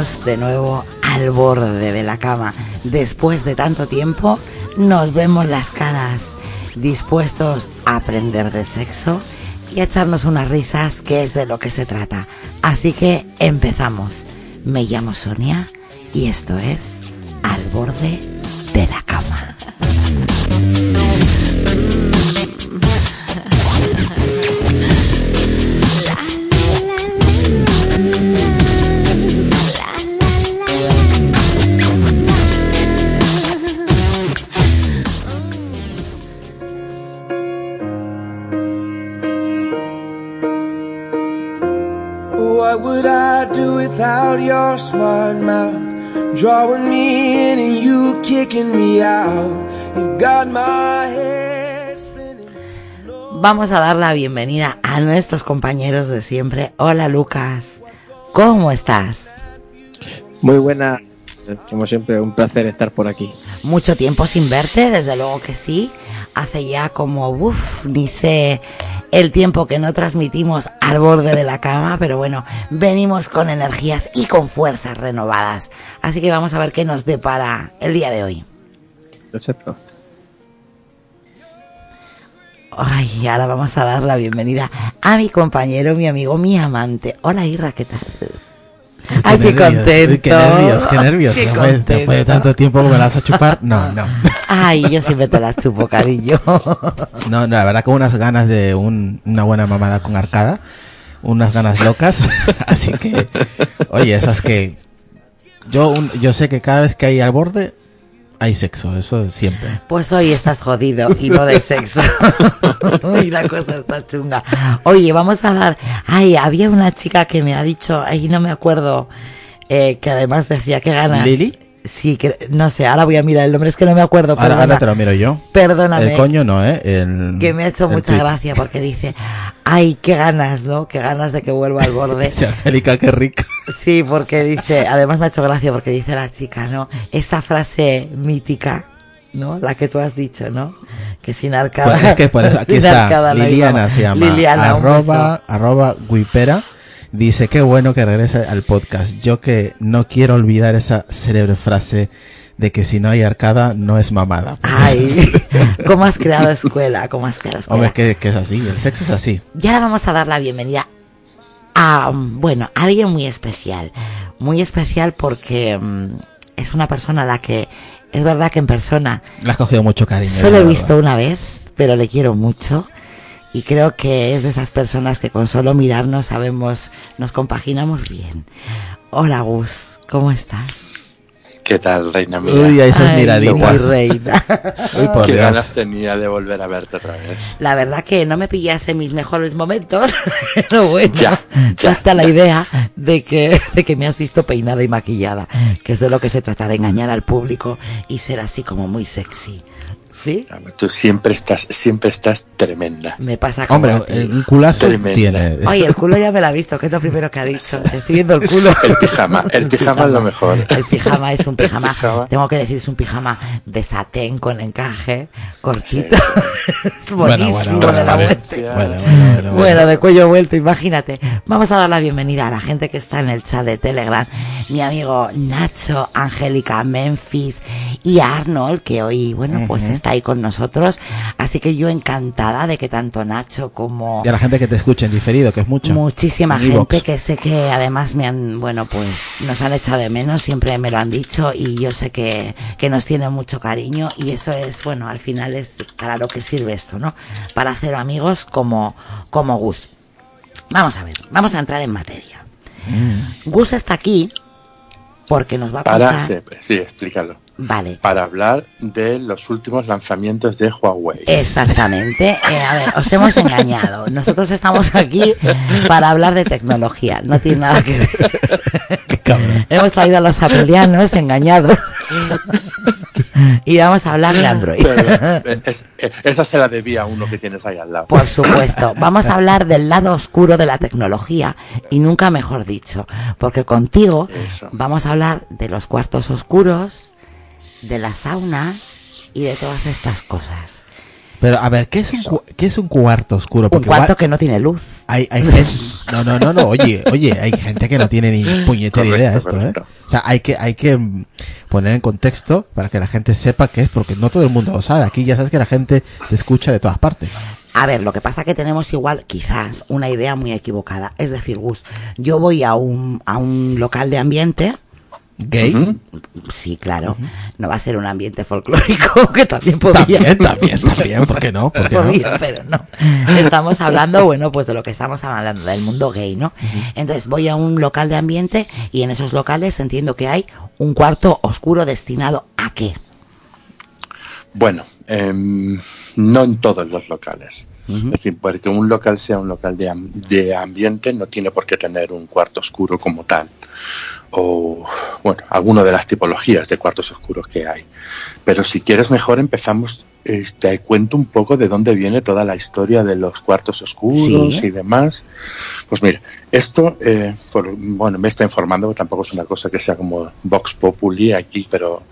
De nuevo al borde de la cama. Después de tanto tiempo, nos vemos las caras, dispuestos a aprender de sexo y a echarnos unas risas, que es de lo que se trata. Así que empezamos. Me llamo Sonia y esto es Al borde de la cama. Vamos a dar la bienvenida a nuestros compañeros de siempre. Hola Lucas, ¿cómo estás? Muy buena, como siempre, un placer estar por aquí. Mucho tiempo sin verte, desde luego que sí. Hace ya como, uff, ni sé el tiempo que no transmitimos al borde de la cama, pero bueno, venimos con energías y con fuerzas renovadas. Así que vamos a ver qué nos depara el día de hoy. Perfecto. Ay, ahora vamos a dar la bienvenida a mi compañero, mi amigo, mi amante. Hola Irra, ¿qué tal? Ay, qué contento. uy, Qué nervios, qué nervios. Qué Después, después de tanto tiempo me la vas a chupar. No, no. Ay, yo siempre te la chupo, cariño. No, no, la verdad con unas ganas de un- una buena mamada con arcada. Unas ganas locas. Así que, oye, esas que... Yo, un- yo sé que cada vez que hay al borde, hay sexo. Eso siempre. Pues hoy estás jodido y no de sexo. Uy, la cosa está chunga. Oye, vamos a dar. Ay, había una chica que me ha dicho, ay, no me acuerdo, eh, que además decía que ganas. ¿Lili? Sí, que no sé, ahora voy a mirar el nombre, es que no me acuerdo. Ahora, perdona. ahora te lo miro yo. Perdóname. El coño no, ¿eh? El, que me ha hecho mucha tuit. gracia porque dice, ay, qué ganas, ¿no? Qué ganas de que vuelva al borde. Dice Angélica, qué rica. Sí, porque dice, además me ha hecho gracia porque dice la chica, ¿no? Esa frase mítica, ¿no? La que tú has dicho, ¿no? Que sin arcada. Pues es que por eso aquí está. no Liliana se llama. Liliana, arroba, arroba guipera. Dice, qué bueno que regrese al podcast. Yo que no quiero olvidar esa célebre frase de que si no hay arcada no es mamada. Ay, ¿cómo has creado escuela? ¿Cómo has creado escuela? Hombre, es que, que es así, el sexo es así. Y ahora vamos a dar la bienvenida a, bueno, a alguien muy especial. Muy especial porque mm, es una persona a la que, es verdad que en persona Le has cogido mucho cariño. Solo la he visto una vez, pero le quiero mucho. Y creo que es de esas personas que con solo mirarnos sabemos, nos compaginamos bien. Hola Gus, ¿cómo estás? ¿Qué tal, reina mía? Uy, esas Ay, miraditas. mi reina. Uy, por Qué Dios. ganas tenía de volver a verte otra vez. La verdad que no me pillase mis mejores momentos, pero bueno, Ya, ya ya, está la idea de que, de que me has visto peinada y maquillada, que es de lo que se trata, de engañar al público y ser así como muy sexy. ¿Sí? Tú siempre estás, siempre estás tremenda. Me pasa como Hombre, un culazo Tremenda. tiene. Oye, el culo ya me lo ha visto, que es lo primero que ha dicho. Estoy viendo el culo. El pijama, el pijama es lo mejor. El pijama es un El pijama, pijama. tengo que decir, es un pijama de satén con encaje, cortito. es Bueno, buenísimo bueno, de la bueno, vuelta. Bueno, bueno, bueno, bueno. Bueno, de cuello vuelto, imagínate. Vamos a dar la bienvenida a la gente que está en el chat de Telegram. Mi amigo Nacho, Angélica, Memphis y Arnold, que hoy, bueno, pues está ahí con nosotros. Así que yo encantada de que tanto Nacho como Y a la gente que te escucha en diferido, que es mucho. muchísima En gente que sé que además me han, bueno, pues nos han echado de menos, siempre me lo han dicho y yo sé que, que nos tienen mucho cariño y eso es, bueno, al final es para lo que sirve esto, ¿no? Para hacer amigos como, como Gus. Vamos a ver, vamos a entrar en materia. Mm. Gus está aquí porque nos va a Para, contar... sí, explícalo. Vale. Para hablar de los últimos lanzamientos de Huawei. Exactamente. Eh, a ver, os hemos engañado. Nosotros estamos aquí para hablar de tecnología. No tiene nada que ver. Qué cabrón. Hemos traído a los apelianos engañados. y vamos a hablar de Android. Pero, es- es- esa se la debía a uno que tienes ahí al lado. Por supuesto, vamos a hablar del lado oscuro de la tecnología y nunca mejor dicho, porque contigo Eso. vamos a hablar de los cuartos oscuros, de las saunas y de todas estas cosas. Pero a ver, ¿qué es un, cu- ¿qué es un cuarto oscuro? Un Porque cuarto igual que no tiene luz. hay, hay gente... No, no, no, no, oye, oye, hay gente que no tiene ni puñetera Correcto, idea de esto, ¿eh? correcto. O sea, hay que, hay que mm, poner en contexto para que la gente sepa qué es, porque no todo el mundo lo sabe. Aquí ya sabes que la gente te escucha de todas partes. A ver, lo que pasa que tenemos igual, quizás, una idea muy equivocada. Es decir, Gus, yo voy a un, a un local de ambiente. ¿Gay? Sí, claro. No va a ser un ambiente folclórico, que también podría. También, también, también, ¿por qué no? ¿Por qué no? Podría, pero no. Estamos hablando, bueno, pues de lo que estamos hablando, del mundo gay, ¿no? Entonces voy a un local de ambiente y en esos locales entiendo que hay un cuarto oscuro destinado a qué. Bueno, em, no en todos los locales. Es decir, porque un local sea un local de, am- de ambiente no tiene por qué tener un cuarto oscuro como tal. O, bueno, alguna de las tipologías de cuartos oscuros que hay. Pero si quieres mejor empezamos, eh, te cuento un poco de dónde viene toda la historia de los cuartos oscuros Sí. y demás. Pues mira, esto, eh, por- bueno, me está informando, tampoco es una cosa que sea como Vox Populi aquí, pero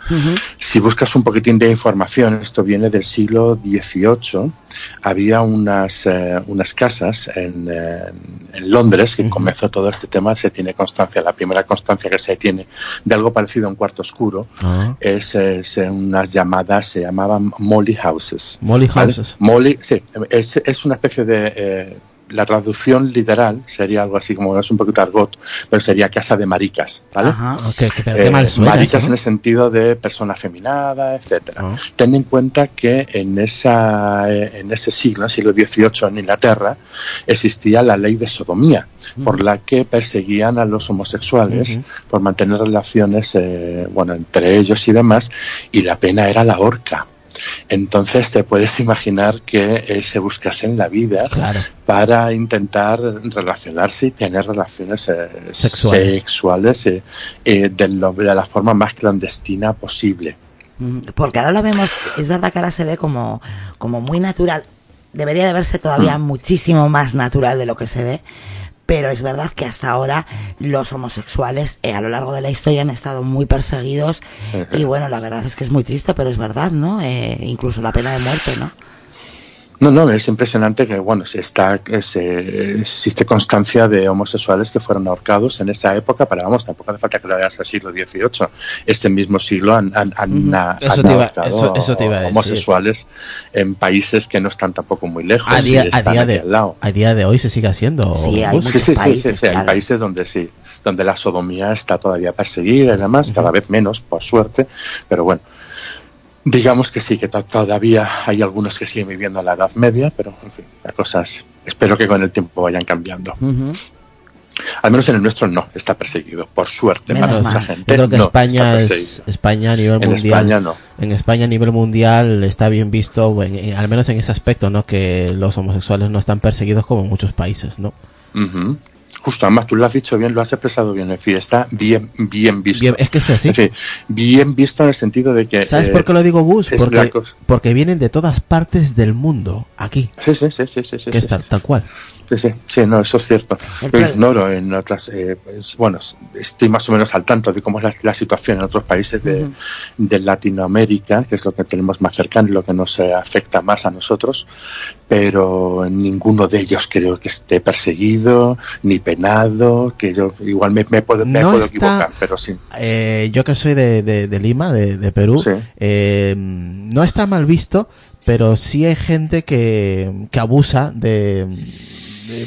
si buscas un poquitín de información, esto viene del siglo XVIII. Había unas, eh, unas casas en, eh, en Londres que comenzó todo este tema. Se tiene constancia, la primera constancia que se tiene de algo parecido a un cuarto oscuro Ah. es, es unas llamadas, se llamaban Molly Houses. Molly ¿vale? houses. Molly, sí, es, es una especie de. La traducción literal sería algo así como es un poquito argot, pero sería casa de maricas, ¿vale? Ajá. Pero qué Eh, mal suena maricas eso, en el sentido de persona afeminada, etcétera. Ah. Ten en cuenta que en esa eh, en ese siglo, siglo XVIII en Inglaterra, existía la ley de sodomía, por la que perseguían a los homosexuales por mantener relaciones, eh, bueno, entre ellos y demás, y la pena era la horca. Entonces te puedes imaginar que eh, se buscasen la vida Claro. para intentar relacionarse y tener relaciones eh, Sexuales. sexuales eh, eh, de, la forma más clandestina posible. Mm, Porque ahora lo vemos, es verdad que ahora se ve como, como muy natural. Debería de verse todavía muchísimo más natural de lo que se ve. Pero es verdad que hasta ahora los homosexuales eh, a lo largo de la historia han estado muy perseguidos. Y bueno, la verdad es que es muy triste, pero es verdad, ¿no? Eh, incluso la pena de muerte, ¿no? No, no, es impresionante que, bueno, se está, se- existe constancia de homosexuales que fueron ahorcados en esa época, pero vamos, tampoco hace falta que lo veas al siglo XVIII. Este mismo siglo han, han, han- han Eso te iba- ahorcado eso- eso homosexuales en países que no están tampoco muy lejos. A día, a, de, al lado. a día de hoy se sigue haciendo. Sí, hay Sí, sí, sí, sí, países, sí, hay países donde sí, donde la sodomía está todavía perseguida y demás, cada vez menos, por suerte, pero bueno, digamos que sí, que to- todavía hay algunos que siguen viviendo en la Edad Media, pero en fin, las cosas espero que con el tiempo vayan cambiando. Al menos en el nuestro no está perseguido, por suerte. Menos para mal. mucha gente Yo creo que no España es a nivel En mundial. España no. En España a nivel mundial está bien visto, en- en- al menos en ese aspecto, ¿no? Que los homosexuales no están perseguidos como en muchos países, ¿no? Justo, además tú lo has dicho bien, lo has expresado bien, es decir, está bien, bien visto. Bien, es que es así. Es decir, bien visto en el sentido de que... ¿Sabes eh, por qué lo digo, Gus? Porque, porque vienen de todas partes del mundo, aquí, Sí, sí, sí, sí, sí, sí, que sí, es tal, sí. tal cual. Sí, sí, sí, no, eso es cierto. Yo ignoro en otras, eh, pues, bueno, estoy más o menos al tanto de cómo es la, la situación en otros países de, de Latinoamérica, que es lo que tenemos más cercano y lo que nos eh, afecta más a nosotros, pero en ninguno de ellos creo que esté perseguido ni penado, que yo igual me, me puedo, me No puedo está- equivocar, pero sí. Eh, yo que soy de, de- de Lima, de, Perú, Sí. eh, no está mal visto, pero sí hay gente que, que abusa de-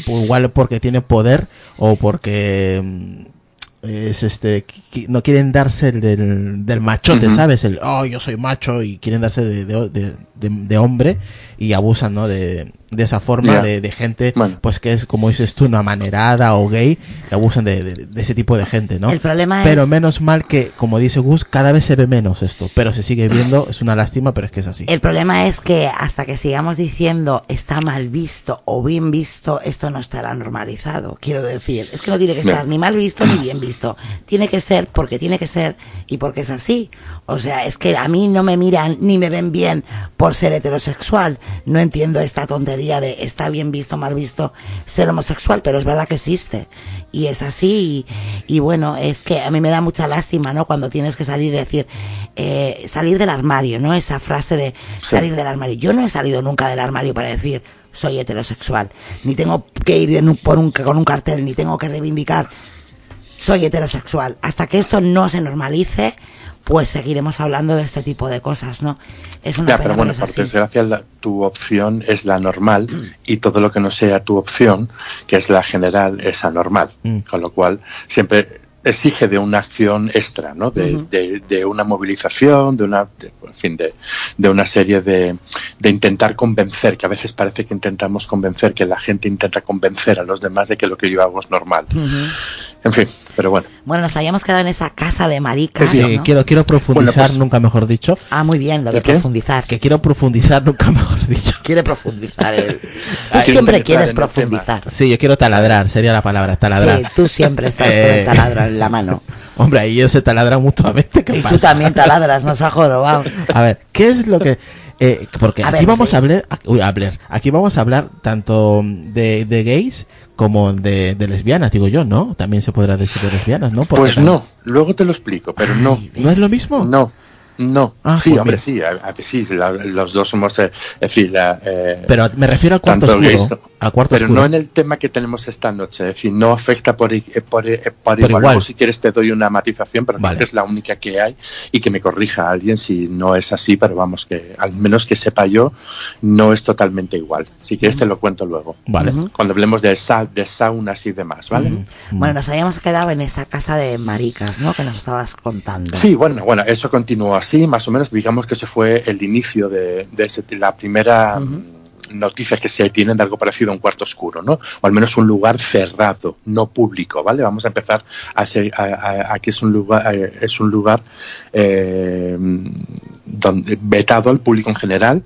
pues igual porque tiene poder o porque mm, es este no quieren darse el del, del machote. ¿sabes? El oh yo soy macho y quieren darse de, de, de- de- de hombre y abusan, ¿no? De, de esa forma Ya. de, de gente, Bueno. pues que es como dices tú, una manerada o gay, que abusan de, de- de ese tipo de gente, ¿no? El problema Pero es- menos mal que, como dice Gus, cada vez se ve menos esto, pero se sigue viendo, es una lástima, pero es que es así. El problema es que hasta que sigamos diciendo está mal visto o bien visto, esto no estará normalizado. Quiero decir, es que no tiene que estar ni mal visto ni bien visto. Tiene que ser porque tiene que ser y porque es así. O sea, es que a mí no me miran ni me ven bien por ser heterosexual. No entiendo esta tontería de está bien visto, mal visto ser homosexual, pero es verdad que existe. Y es así. Y, y bueno, es que a mí me da mucha lástima, ¿no? Cuando tienes que salir y decir, eh, salir del armario, ¿no? Esa frase de salir del armario. Yo no he salido nunca del armario para decir soy heterosexual. Ni tengo que ir en un- por un, con un cartel, ni tengo que reivindicar soy heterosexual. Hasta que esto no se normalice, pues seguiremos hablando de este tipo de cosas, ¿no? Es una Ya, pena, pero bueno, por desgracia la- tu opción es la normal y todo lo que no sea tu opción, que es la general, es anormal. Mm. Con lo cual, siempre exige de una acción extra, ¿no? De, de- de una movilización, de una, de- en fin, de, de una serie de, de intentar convencer, que a veces parece que intentamos convencer, que la gente intenta convencer a los demás de que lo que yo hago es normal. En fin, pero bueno. Bueno, nos habíamos quedado en esa casa de maricas, Sí, ¿no? quiero, quiero profundizar, Bueno, pues- nunca mejor dicho, Ah, muy bien, lo de ¿El qué? profundizar. que quiero profundizar, nunca mejor dicho. Quiere profundizar él. Tú Ay, siempre quieres el profundizar. Sí, yo quiero taladrar, sería la palabra, taladrar. Sí, tú siempre estás con el taladro en la mano. Hombre, ahí ellos se taladran mutuamente, ¿qué Y pasa? tú también taladras, nos ha jorobado. A ver, ¿qué es lo que...? eh, porque A aquí ver, vamos sí. a hablar... Uy, a hablar. Aquí vamos a hablar tanto de, de gays como de, de lesbianas, digo yo, ¿no? También se podrá decir de lesbianas, ¿no? Porque Pues también- no, luego te lo explico, pero no. ¿No es lo mismo? No, no. Ah, sí, pues hombre, sí, a, a que sí, la- los dos somos, eh, la, eh, Pero me refiero al cuarto oscuro. gays, al cuarto pero oscuro. no en el tema que tenemos esta noche, es decir, no afecta por, eh, por, eh, por igual. si quieres te doy una matización, pero Vale. es la única que hay y que me corrija alguien si no es así, pero vamos, que al menos que sepa yo, no es totalmente igual. Si quieres te lo cuento luego. Vale. Cuando hablemos de, sa- de saunas y demás, ¿vale? Bueno, nos habíamos quedado en esa casa de maricas, ¿no? Que nos estabas contando. Sí, bueno, bueno, eso continuó así, más o menos, digamos que ese fue el inicio de, de ese- la primera mm, noticia que se tiene de algo parecido a un cuarto oscuro, ¿no? O al menos un lugar cerrado, no público, ¿vale? Vamos a empezar a, se- a, a- a que es un lugar, eh, es un lugar eh, donde, vetado al público en general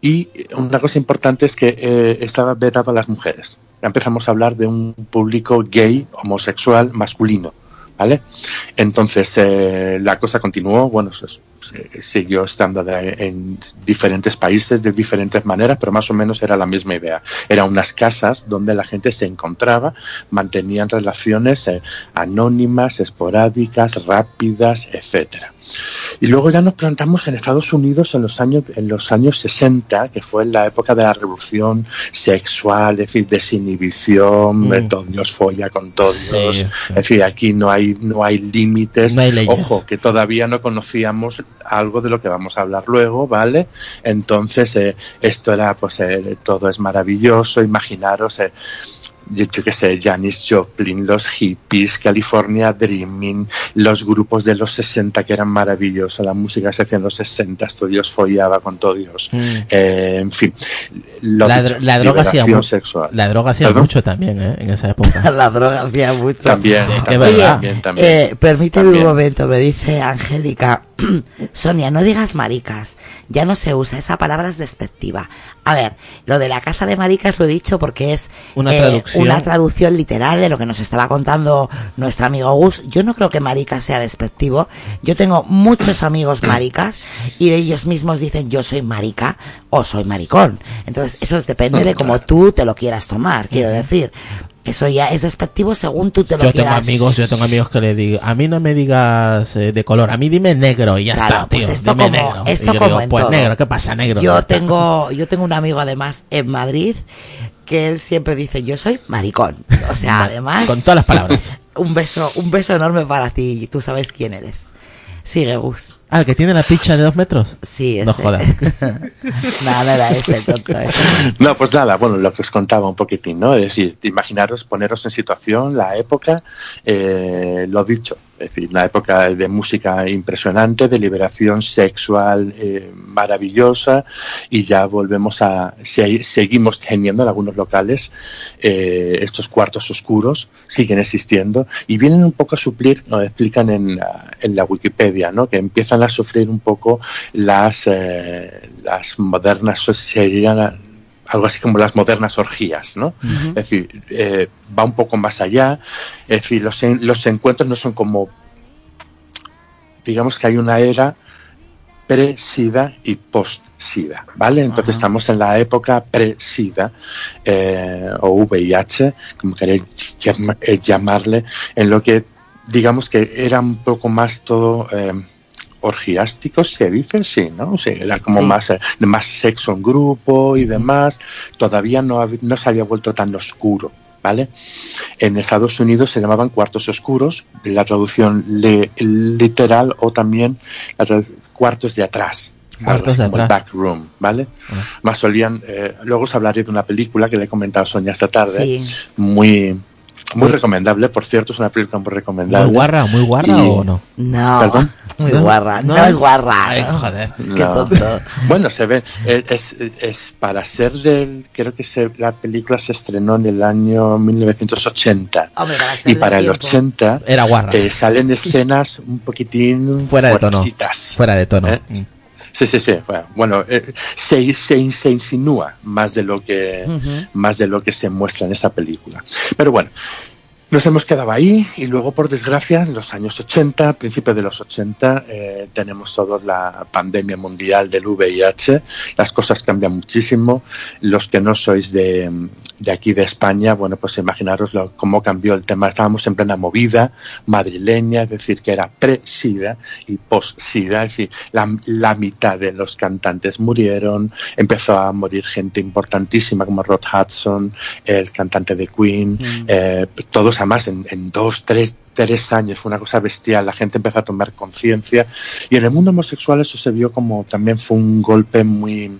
y una cosa importante es que eh, estaba vetado a las mujeres. Ya empezamos a hablar de un público gay, homosexual, masculino. ¿Vale? Entonces eh, la cosa continuó, bueno, se, se- siguió estando de- en diferentes países de diferentes maneras, pero más o menos era la misma idea. Eran unas casas donde la gente se encontraba, mantenían relaciones eh, anónimas, esporádicas, rápidas, etcétera. Y luego ya nos plantamos en Estados Unidos en los años en los años 60, que fue la época de la revolución sexual, es decir, desinhibición, Mm. de todo Dios folla con todos. Sí, sí. Es decir, aquí no hay no hay límites. No hay leyes. Ojo, que todavía no conocíamos algo de lo que vamos a hablar luego, ¿vale? Entonces, eh, esto era, pues, eh, todo es maravilloso, imaginaros. eh, yo, yo qué sé, Janis Joplin, los hippies, California Dreaming, los grupos de los 60 que eran maravillosos, la música se hacía en los 60, todo Dios follaba con todo Dios. Mm. Eh, en fin, lo La, dicho, la droga hacía sexual. La droga hacía ¿Perdón? mucho también, ¿eh? En esa época. La droga hacía mucho. También, Sí, también, también, también. Eh, permíteme También. un momento, me dice Angélica. Sonia, no digas maricas. Ya no se usa, esa palabra es despectiva. A ver, lo de la casa de maricas lo he dicho porque es Una eh, traducción. una traducción literal de lo que nos estaba contando nuestro amigo Gus. Yo no creo que maricas sea despectivo. Yo tengo muchos amigos maricas y de ellos mismos dicen yo soy marica o soy maricón. Entonces, eso depende de cómo tú te lo quieras tomar, quiero decir. Eso ya es despectivo según tú te lo Yo tengo quieras. amigos, yo tengo amigos que le digo, a mí no me digas eh, de color, a mí dime negro y ya Claro, está, tío. pues esto dime como- negro. esto y yo como digo, pues todo. negro, ¿qué pasa, negro? Yo tengo, yo tengo un amigo además en Madrid que él siempre dice yo soy maricón. O sea, además Con todas las palabras. un beso, un beso enorme para ti. Tú sabes quién eres. Sigue Gus. Ah, el que tiene la picha de dos metros. Sí, ese. No jodas. Nada, no era ese tonto. ese. No, pues nada, bueno, lo que os contaba un poquitín, ¿no? Es decir, imaginaros, poneros en situación, la época, eh, lo dicho, es decir, una época de música impresionante, de liberación sexual eh, maravillosa, y ya volvemos a, se- seguimos teniendo en algunos locales eh, estos cuartos oscuros, siguen existiendo, y vienen un poco a suplir, nos explican en, la- en la Wikipedia, ¿no? Que empiezan a sufrir un poco las, eh, las modernas, serían algo así como las modernas orgías, ¿no? Es decir, eh, va un poco más allá, es decir, los, los encuentros no son como, digamos que hay una era pre-SIDA y post-SIDA, ¿vale? Entonces Ajá. estamos en la época pre-SIDA eh, o VIH, como queréis eh, llamarle, en lo que digamos que era un poco más todo eh, orgiástico, se dice, sí, ¿no? Sí, era como Sí. más, eh, más sexo en grupo y demás. Todavía no, no se había vuelto tan oscuro. ¿Vale? En Estados Unidos se llamaban cuartos oscuros, la traducción le- literal o también la cuartos de atrás. Cuartos de atrás. back room, ¿vale? Ah. Más solían, eh, luego os hablaré de una película que le he comentado a Sonia esta tarde, Sí. muy, muy recomendable, por cierto, es una película muy recomendable. ¿Muy guarra, muy guarra Y- o no? No, ¿Perdón? Muy ¿No? guarra. No, ¿No? es guarra. Ay, ¿no? joder. Qué No. tonto. Bueno, se ve, eh, es, es para ser del, creo que se, la película se estrenó en el año 1980 Hombre, para y para el tiempo. 80 Era guarra. eh, salen escenas un poquitín Fuera de tono. Fuera de tono. ¿Eh? Mm. Sí, sí, sí. Bueno, eh, se, se, se insinúa más de lo que más de lo que se muestra en esa película. Pero bueno, nos hemos quedado ahí y luego, por desgracia, en los años 80, principios de los 80, eh, tenemos toda la pandemia mundial del VIH. Las cosas cambian muchísimo. Los que no sois de, de aquí, de España, bueno, pues imaginaros lo- cómo cambió el tema. Estábamos en plena movida madrileña, es decir, que era pre-SIDA y post-SIDA. Es decir, la, la mitad de los cantantes murieron. Empezó a morir gente importantísima como Rod Hudson, el cantante de Queen, eh, todos además en, en dos, tres, tres años, fue una cosa bestial, la gente empezó a tomar conciencia y en el mundo homosexual eso se vio como también fue un golpe muy,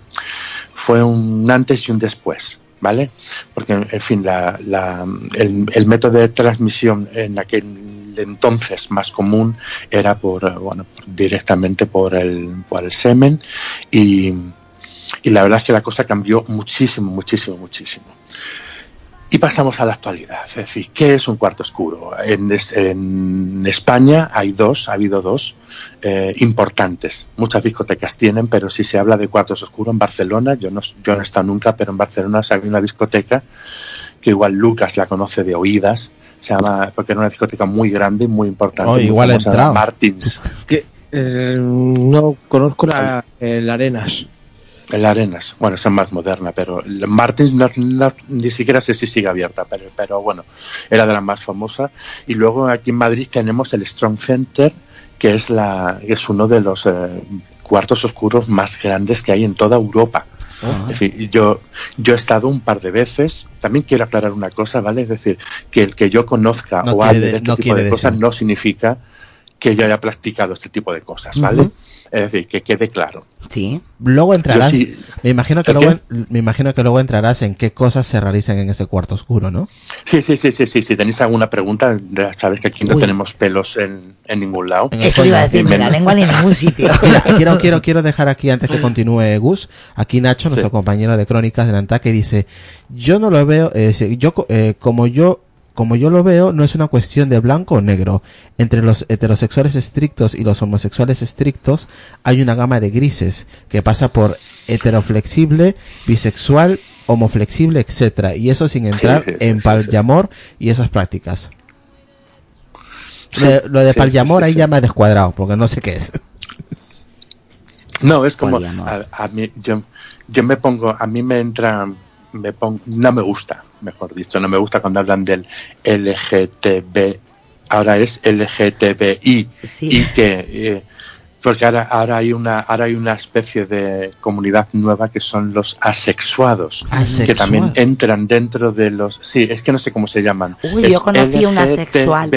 fue un antes y un después. ¿Vale? Porque, en fin, la, la- el, el método de transmisión en aquel entonces más común era por, bueno, directamente por el, por el semen y, y la verdad es que la cosa cambió muchísimo, muchísimo, muchísimo. Y pasamos a la actualidad, es decir, ¿qué es un cuarto oscuro? En, es- en España hay dos, ha habido dos eh, importantes. Muchas discotecas tienen, pero si se habla de cuartos oscuros en Barcelona, yo no, yo no he estado nunca, pero en Barcelona se había una discoteca que igual Lucas la conoce de oídas, se llama, porque era una discoteca muy grande y muy importante. Oh, muy igual famosa, entrado. Martins, Que, eh, no conozco la, el Arenas. La Arenas. Bueno, esa es más moderna, pero Martins no- no- ni siquiera sé si sigue abierta, pero, pero bueno, era de las más famosas. Y luego aquí en Madrid tenemos el Strong Center, que es, la, que es uno de los eh, cuartos oscuros más grandes que hay en toda Europa. Yo, yo he estado un par de veces. También quiero aclarar una cosa, ¿vale? Es decir, que el que yo conozca No o hable de- este no tipo de cosas no significa que yo haya practicado este tipo de cosas, ¿vale? Es decir, que quede claro. Sí. Luego entrarás, sí- me imagino que ¿El luego, me imagino que luego entrarás en qué cosas se realizan en ese cuarto oscuro, ¿no? Sí, sí, sí, sí, sí. Si tenéis alguna pregunta, ya sabes que aquí no Uy. tenemos pelos en, en ningún lado. En Eso iba a decir, ni la lengua ni en ningún sitio. Mira, quiero, quiero, quiero dejar aquí antes que continúe Gus, aquí Nacho, nuestro Sí. compañero de crónicas del Antaque, dice, yo no lo veo, eh, yo, eh, como yo, como yo lo veo, no es una cuestión de blanco o negro. Entre los heterosexuales estrictos y los homosexuales estrictos hay una gama de grises que pasa por heteroflexible, bisexual, homoflexible, etcétera, y eso sin entrar sí, sí, en sí, sí. palyamor y esas prácticas. Sí, Lo- lo de sí, palyamor sí, sí, ahí sí. ya me ha descuadrado, porque no sé qué es. No, es como a, a mí yo, yo me pongo, a mí me entra, me pongo, no me gusta, mejor dicho, no me gusta cuando hablan del LGTB, ahora es LGTBI Sí. y que eh, porque ahora, ahora hay una ahora hay una especie de comunidad nueva que son los asexuados Asexual. que también entran dentro de los sí es que no sé cómo se llaman Uy, Es yo conocí una asexual.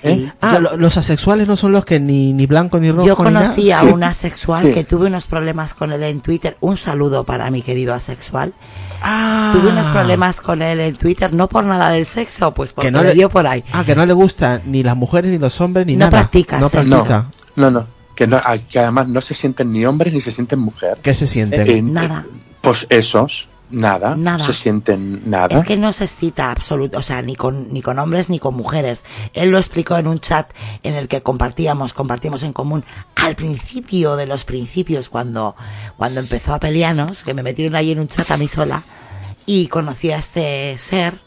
Sí. ¿eh? Ah, Yo- lo- los asexuales no son los que ni, ni blanco ni rojo. Yo ni nada? conocí a Sí. una asexual Sí. que tuve unos problemas con él en Twitter. Un saludo para mi querido asexual. Ah. Tuve unos problemas con él en Twitter, no por nada del sexo, pues porque Que no le le- dio por ahí. Ah, que no le gustan ni las mujeres ni los hombres ni No nada. practica No sexo. no practica. no no que no que además no se sienten ni hombres ni se sienten mujer ¿Qué se sienten? Eh, eh, Nada. pues esos nada, Nada. se sienten nada Es que no se excita absoluto, o sea, ni con, ni con hombres ni con mujeres. Él lo explicó en un chat en el que compartíamos, compartimos en común al principio de los principios, cuando, cuando empezó a pelearnos, que me metieron ahí en un chat a mí sola y conocí a este ser.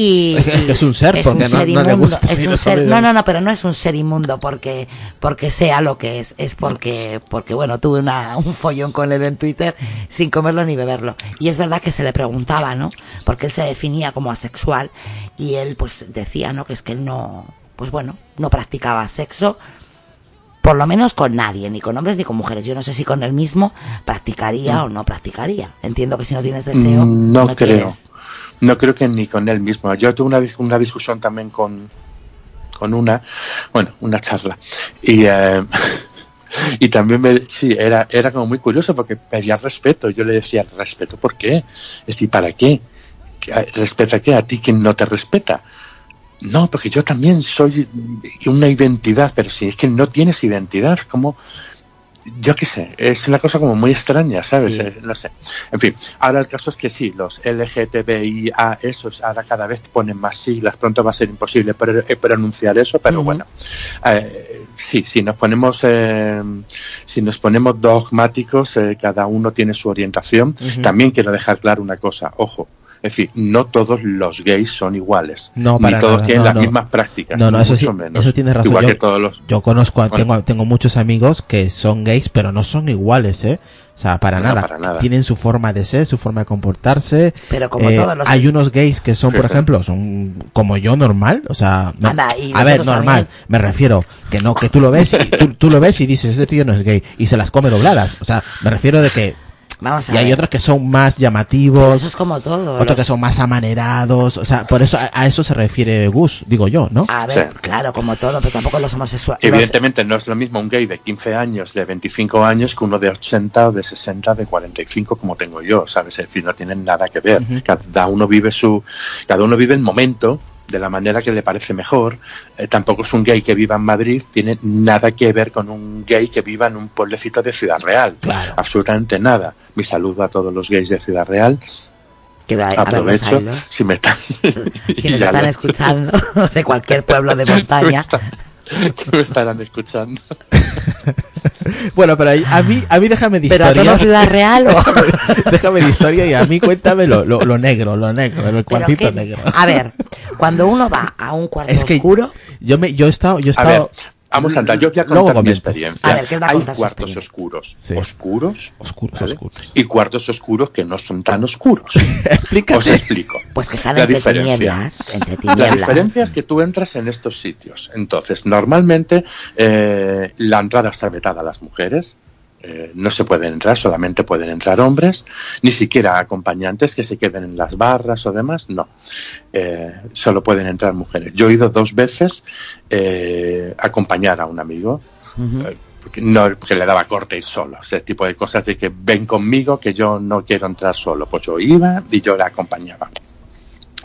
Y, Es un ser, porque no- no le gusta es un ser, no, no, no, pero no es un ser inmundo porque, porque sea lo que es, es porque, porque bueno, tuve una, un follón con él en Twitter sin comerlo ni beberlo. Y es verdad que se le preguntaba, ¿no? Porque él se definía como asexual y él pues decía, ¿no? Que es que él no, pues bueno, no practicaba sexo, por lo menos con nadie, ni con hombres ni con mujeres. Yo no sé si con él mismo practicaría o no practicaría. Entiendo que si no tienes deseo, Mm, no, creo. quieres. No creo que ni con él mismo. Yo tuve una, una discusión también con, con una, bueno, una charla. Y, eh, y también me, sí, era, era como muy curioso porque pedía respeto. Yo le decía, ¿respeto por qué? Es decir, ¿para qué? ¿Qué- ¿Respeta qué? ¿A ti quien no te respeta? No, porque yo también soy una identidad, pero si es que no tienes identidad, como yo qué sé, es una cosa como muy extraña, ¿sabes? Sí. Eh, no sé. En fin, ahora el caso es que sí, los LGTBIA, esos ahora cada vez ponen más siglas, pronto va a ser imposible eh, pronunciar eso, pero bueno, Eh, sí, si nos ponemos, eh, si nos ponemos dogmáticos, eh, cada uno tiene su orientación. También quiero dejar claro una cosa, ojo. Es decir, no todos los gays son iguales. No, ni para todos nada, tienen no, las no. mismas prácticas. No, no, ni eso sí- menos. eso tienes razón. Igual Yo- que todos los. Yo conozco, Bueno. tengo, tengo muchos amigos que son gays, pero no son iguales, ¿eh? O sea, para, No, nada. para nada. Tienen su forma de ser, su forma de comportarse. Pero como Eh, todos los- Hay unos gays que son, Sí, por sí. ejemplo, son como yo normal, o sea, no- Anda, a ver, normal, también. me refiero que no, que tú lo ves, y, tú, tú lo ves y dices, este tío no es gay, y se las come dobladas, o sea, me refiero de que, Vamos a y hay otros que son más Pero llamativos, eso es como todo. otros los- que son más amanerados, o sea, por eso a, a eso se refiere Gus, digo yo, ¿no? A ver, Sí. claro, como todo, pero tampoco los homosexuales. Evidentemente no es lo mismo un gay de 15 años, de 25 años, que uno de 80 o de 60, de 45 como tengo yo, ¿sabes? Es decir, no tienen nada que ver. Cada uno vive su, cada uno vive el momento de la manera que le parece mejor. Eh, tampoco es un gay que viva en Madrid, tiene nada que ver con un gay que viva en un pueblecito de Ciudad Real. Claro. Absolutamente nada. Mi saludo a todos los gays de Ciudad Real. Que va- a verlos, a Aprovecho si me están, Si nos están escuchando de cualquier pueblo de montaña. Que me estarán escuchando. Bueno, pero a mí, a mí déjame de Pero a historia. Ciudad Real o... déjame de historia y a mí cuéntame lo, lo, lo negro, lo negro, el cuartito negro. A ver, cuando uno va a un cuarto Es que oscuro, yo me, yo he estado, yo he A ver, estado. Vamos a andar. Yo voy a Luego contar mi experiencia. A ver, ¿qué va a Hay cuartos oscuros, Sí. oscuros, Oscuros, ¿vale? oscuros. y cuartos oscuros que no son tan oscuros. Explícate. Os explico. pues que están La entre diferencia. tinieblas, entre La tinieblas. diferencia es que tú entras en estos sitios. Entonces, normalmente eh, la entrada está vetada a las mujeres. Eh, no se pueden entrar, solamente pueden entrar hombres, ni siquiera acompañantes que se queden en las barras o demás, no. Eh, solo pueden entrar mujeres. Yo he ido dos veces eh, a acompañar a un amigo. eh, no porque le daba corte ir solo, ese tipo de cosas de que ven conmigo que yo no quiero entrar solo, pues yo iba y yo le acompañaba.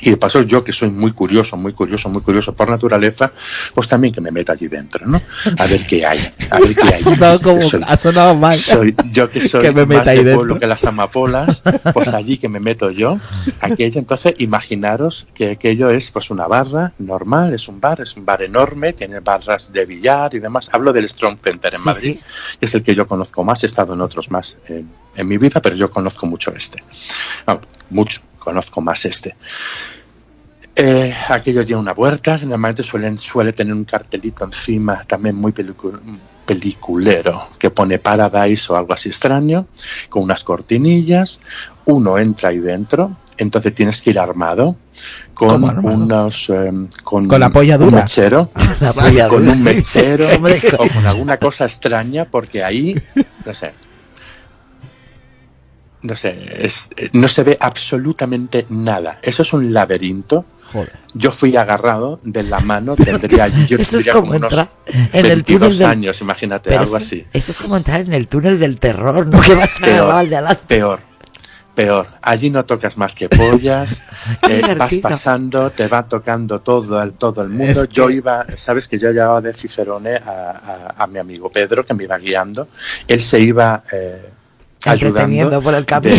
Y de paso yo que soy muy curioso, muy curioso, muy curioso por naturaleza, pues también que me meta allí dentro, ¿no? A ver qué hay, a ver qué Ha hay. sonado, como, Soy- ha sonado mal. soy yo que soy Que me meta más ahí de dentro. pueblo que las amapolas, pues allí que me meto yo, aquello, entonces imaginaros que aquello es pues una barra normal, es un bar, es un bar enorme, tiene barras de billar y demás. Hablo del Strong Center en Sí, Madrid, que es el que yo conozco más, he estado en otros más en, en mi vida, pero yo conozco mucho este. Vamos, mucho, conozco más este. Eh, aquello tiene una puerta, normalmente suelen, suele tener un cartelito encima, también muy pelicu- peliculero, que pone Paradise o algo así extraño, con unas cortinillas. Uno entra ahí dentro, entonces tienes que ir armado con unos. eh, con, Con la polla un dura. mechero, La polla con dura. un mechero o con alguna cosa extraña, porque ahí, no sé. No sé, es- eh, no se ve absolutamente nada. Eso es un laberinto. Joder. Yo fui agarrado de la mano, tendría, yo Eso es como como unos entrar en el 22 túnel del... años, imagínate, Pero algo eso, así. eso es como entrar en el túnel del terror, ¿no? Que vas a Peor. al de adelante. Peor, peor. Allí no tocas más que pollas, eh, vas pasando, te va tocando todo el, todo el mundo. Es que- Yo iba, sabes que yo llevaba de Cicerone a, a- a mi amigo Pedro, que me iba guiando. Él se iba eh, ayudando por el camino.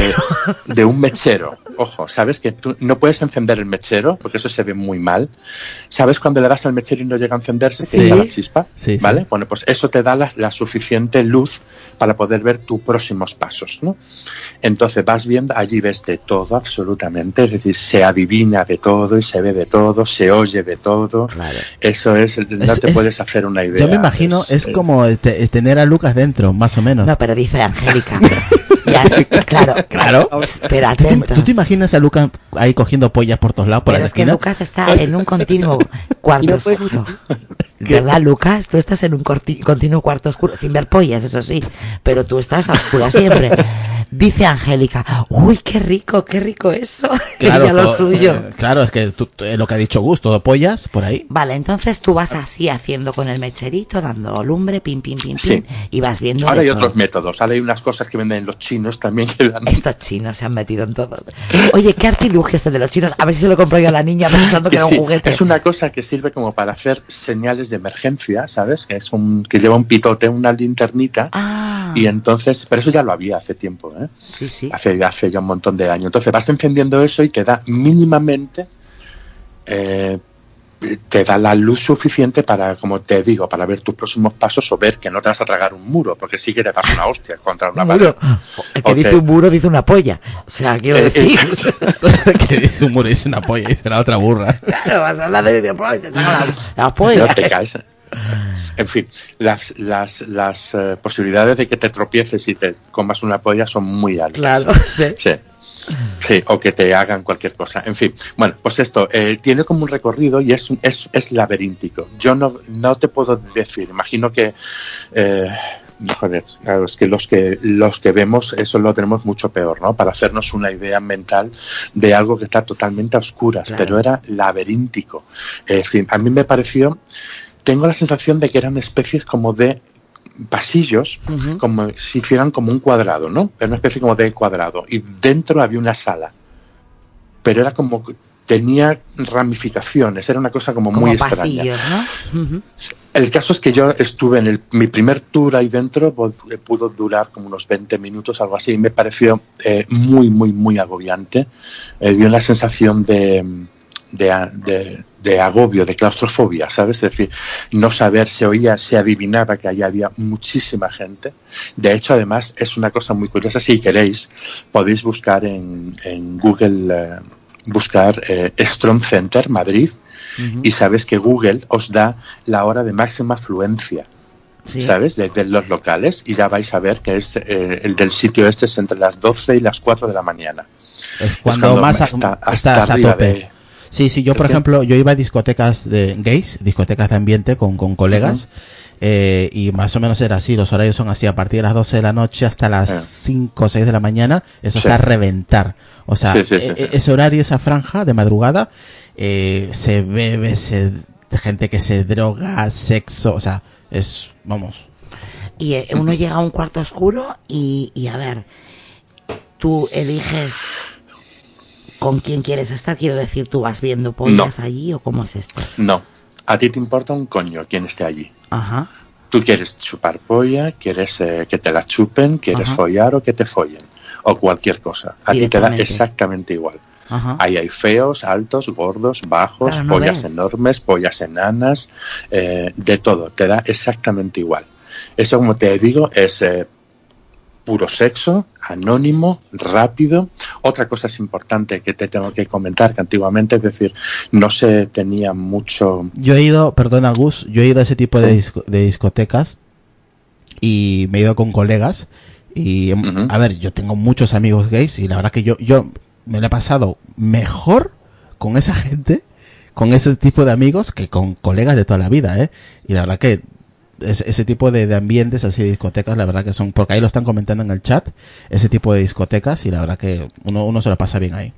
de, de un mechero. Ojo, sabes que tú no puedes encender el mechero, porque eso se ve muy mal. ¿Sabes cuando le das al mechero y no llega a encenderse? Sí. Que echa la chispa. Sí, sí. ¿Vale? Bueno, pues eso te da la, la suficiente luz para poder ver tus próximos pasos, ¿no? Entonces vas viendo, allí ves de todo absolutamente, es decir, se adivina de todo y se ve de todo, se oye de todo. Claro. Eso es, no Es- te es- puedes hacer una idea. Yo me imagino, es, como te- tener a Lucas dentro, más o menos. No, pero dice Angélica. Ya, claro, Claro. Pero ¿Tú te, atento. tú te imaginas a Lucas ahí cogiendo pollas por todos lados, por Pero es que? Lucas está en un continuo cuarto no oscuro. ¿Verdad, Lucas? Tú estás en un continuo cuarto oscuro, sin ver pollas, eso sí. Pero tú estás a oscuras siempre. Dice Angélica, uy, qué rico, qué rico eso. Ella lo suyo. eh, claro, es que tú- eh, lo que ha dicho Gus, todo pollas por ahí. Vale, entonces tú vas así haciendo con el mecherito, dando lumbre, pim, pim, pim, Sí. pim, y vas viendo. Ahora hay todo. otros métodos, ahora hay unas cosas que venden los chinos también que dan... Estos chinos se han metido en todo. Oye, ¿qué artilugio es el de los chinos? A ver si se lo compro yo a la niña pensando que era un juguete. Es una cosa que sirve como para hacer señales de emergencia, ¿sabes? Que es un que lleva un pitote, una linternita. Ah, Y entonces, pero eso ya lo había hace tiempo, ¿eh? Sí, sí. Hace, hace ya un montón de años. Entonces vas encendiendo eso y te da mínimamente, eh, te da la luz suficiente para, como te digo, para ver tus próximos pasos o ver que no te vas a tragar un muro, porque sí que te das una hostia contra una Un pared. muro. El que dice un muro dice una polla. O sea, quiero Eh, decir. que dice un muro, dice una polla, dice la otra burra. Claro, vas a hablar de la, la polla. No te caes. En fin, las, las, las eh, posibilidades de que te tropieces y te comas una polla son muy altas. Claro. Sí. Sí, o que te hagan cualquier cosa. En fin, bueno, pues esto eh, tiene como un recorrido y es, es, es laberíntico. Yo no, no te puedo decir, imagino que. eh, joder, claro, es que los que los que vemos eso lo tenemos mucho peor, ¿no? Para hacernos una idea mental de algo que está totalmente a oscuras, Claro. pero era laberíntico. Es decir, a mí me pareció, tengo la sensación de que eran especies como de pasillos, como si hicieran como un cuadrado, ¿no? Era una especie como de cuadrado. Y dentro había una sala. Pero era como tenía ramificaciones, era una cosa como, Como muy extraña. El caso es que yo estuve en el, mi primer tour ahí dentro, pu- pudo durar como unos 20 minutos, algo así, y me pareció eh, muy, muy, muy agobiante. Eh, dio una sensación de, de, de- de agobio, de claustrofobia, ¿sabes? Es decir, no saber, se oía, se adivinaba que allí había muchísima gente. De hecho, además, es una cosa muy curiosa. Si queréis, podéis buscar en, en Google, eh, buscar eh, Strong Center Madrid y sabes que Google os da la hora de máxima afluencia, Sí. ¿sabes? De, de los locales y ya vais a ver que es eh, el del sitio este es entre las 12 y las 4 de la mañana. Es Es cuando más a- está, estás a arriba tope. de- Sí, sí, yo por ejemplo, yo iba a discotecas de gays, discotecas de ambiente con, con colegas, eh, y más o menos era así, los horarios son así, a partir de las 12 de la noche hasta las Eh. 5 o 6 de la mañana, eso Sí. está a reventar. O sea, Sí, sí, sí, e- sí. e- ese horario, esa franja de madrugada, eh, se bebe, se, gente que se droga, sexo, o sea, es, vamos, Y eh, uno llega a un cuarto oscuro y, y a ver, tú eliges con quién quieres estar. Quiero decir, tú vas viendo pollas allí o cómo es esto. No, a ti te importa un coño quién esté allí. Ajá. Tú quieres chupar polla, quieres eh, que te la chupen, quieres Ajá. follar o que te follen. O cualquier cosa. A ti te da exactamente igual. Ajá. Ahí hay feos, altos, gordos, bajos, no pollas ves. enormes, pollas enanas, eh, de todo. Te da exactamente igual. Eso, como te digo, es eh, puro sexo, anónimo, rápido. Otra cosa es importante que te tengo que comentar, que antiguamente, es decir, no se tenía mucho... Yo he ido, perdona Gus, yo he ido a ese tipo de, disco- de discotecas y me he ido con colegas y em, a ver, yo tengo muchos amigos gays y la verdad que yo yo me lo he pasado mejor con esa gente, con ese tipo de amigos que con colegas de toda la vida, ¿eh? Y la verdad que es- ese tipo de, de ambientes así de discotecas, la verdad que son, porque ahí lo están comentando en el chat, ese tipo de discotecas y la verdad que uno, uno se lo pasa bien ahí.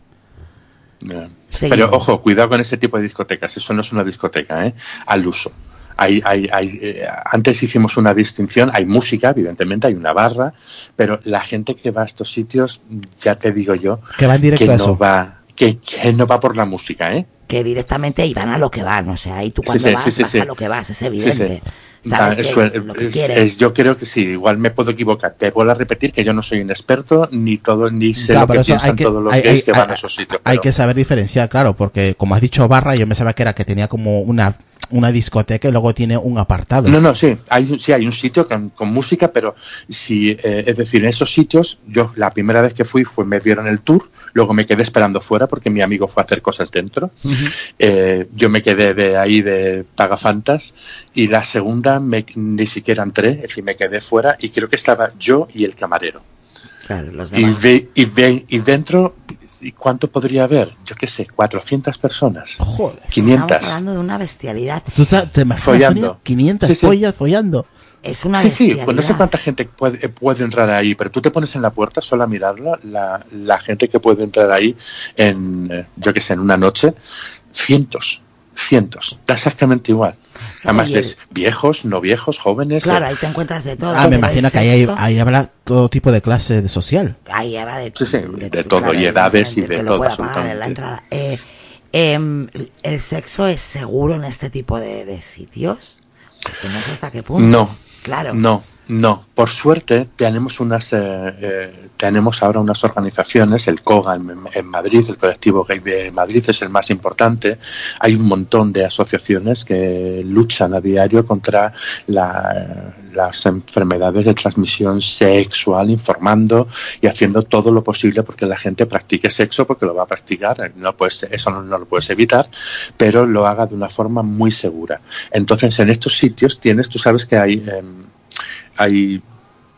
Pero ojo, cuidado con ese tipo de discotecas. Eso no es una discoteca, ¿eh? Al uso. Hay, hay, hay, eh, antes hicimos una distinción, hay música, evidentemente, hay una barra, pero la gente que va a estos sitios, ya te digo yo, Que va que a no va, que, que no va por la música, ¿eh? Que directamente van a lo que van. O sea, ahí tú cuando sí, vas, sí, sí, vas sí. a lo que vas. Es Sí, evidente. Sabes es- es- yo creo que sí, igual me puedo equivocar. Te vuelvo a repetir que yo no soy un experto, ni todo, ni sé Claro, lo que piensan que- todos los hay- gays hay- que van hay- a esos sitios. Hay pero- que saber diferenciar, claro, porque como has dicho barra, yo me sabía que era que tenía como una, una discoteca y luego tiene un apartado. No, no, sí, hay, sí, hay un sitio con, con música, pero si, eh, es decir, en esos sitios, yo la primera vez que fui fue, me dieron el tour, luego me quedé esperando fuera porque mi amigo fue a hacer cosas dentro. Eh, yo me quedé de ahí de pagafantas y la segunda me, ni siquiera entré, es decir, me quedé fuera y creo que estaba yo y el camarero. Claro, los Y, demás. y, ve- y dentro, ¿y ¿cuánto podría haber? Yo qué sé, 400 personas, Joder. 500. Estamos hablando de una bestialidad. ¿Tú te, te imaginas, Follando. Sonia? 500 Sí, sí. pollas follando. Es una Sí, sí, bestialidad. pues no sé cuánta gente puede, puede entrar ahí, pero tú te pones en la puerta solo a mirarla, la, la gente que puede entrar ahí en, eh, yo qué sé, en una noche, cientos, cientos, da exactamente igual. Además ves viejos, no viejos, jóvenes. Claro, eh, ahí te encuentras de todo. Ah, me imagino que ahí, ahí habrá todo tipo de clase de social. Ahí habrá de, Sí, sí, de todo, y edades y de todo, en la entrada. Eh, em, ¿El sexo es seguro en este tipo de, de sitios? Porque no sé hasta qué punto. No, No, no. Por suerte tenemos unas, eh, eh, tenemos ahora unas organizaciones, el COGA en, en Madrid, el colectivo gay de Madrid es el más importante. Hay un montón de asociaciones que luchan a diario contra la- las enfermedades de transmisión sexual, informando y haciendo todo lo posible porque la gente practique sexo, porque lo va a practicar. No puedes, eso no, lo puedes evitar, pero lo haga de una forma muy segura. Entonces, en estos sitios tienes, tú sabes que hay, em, hay,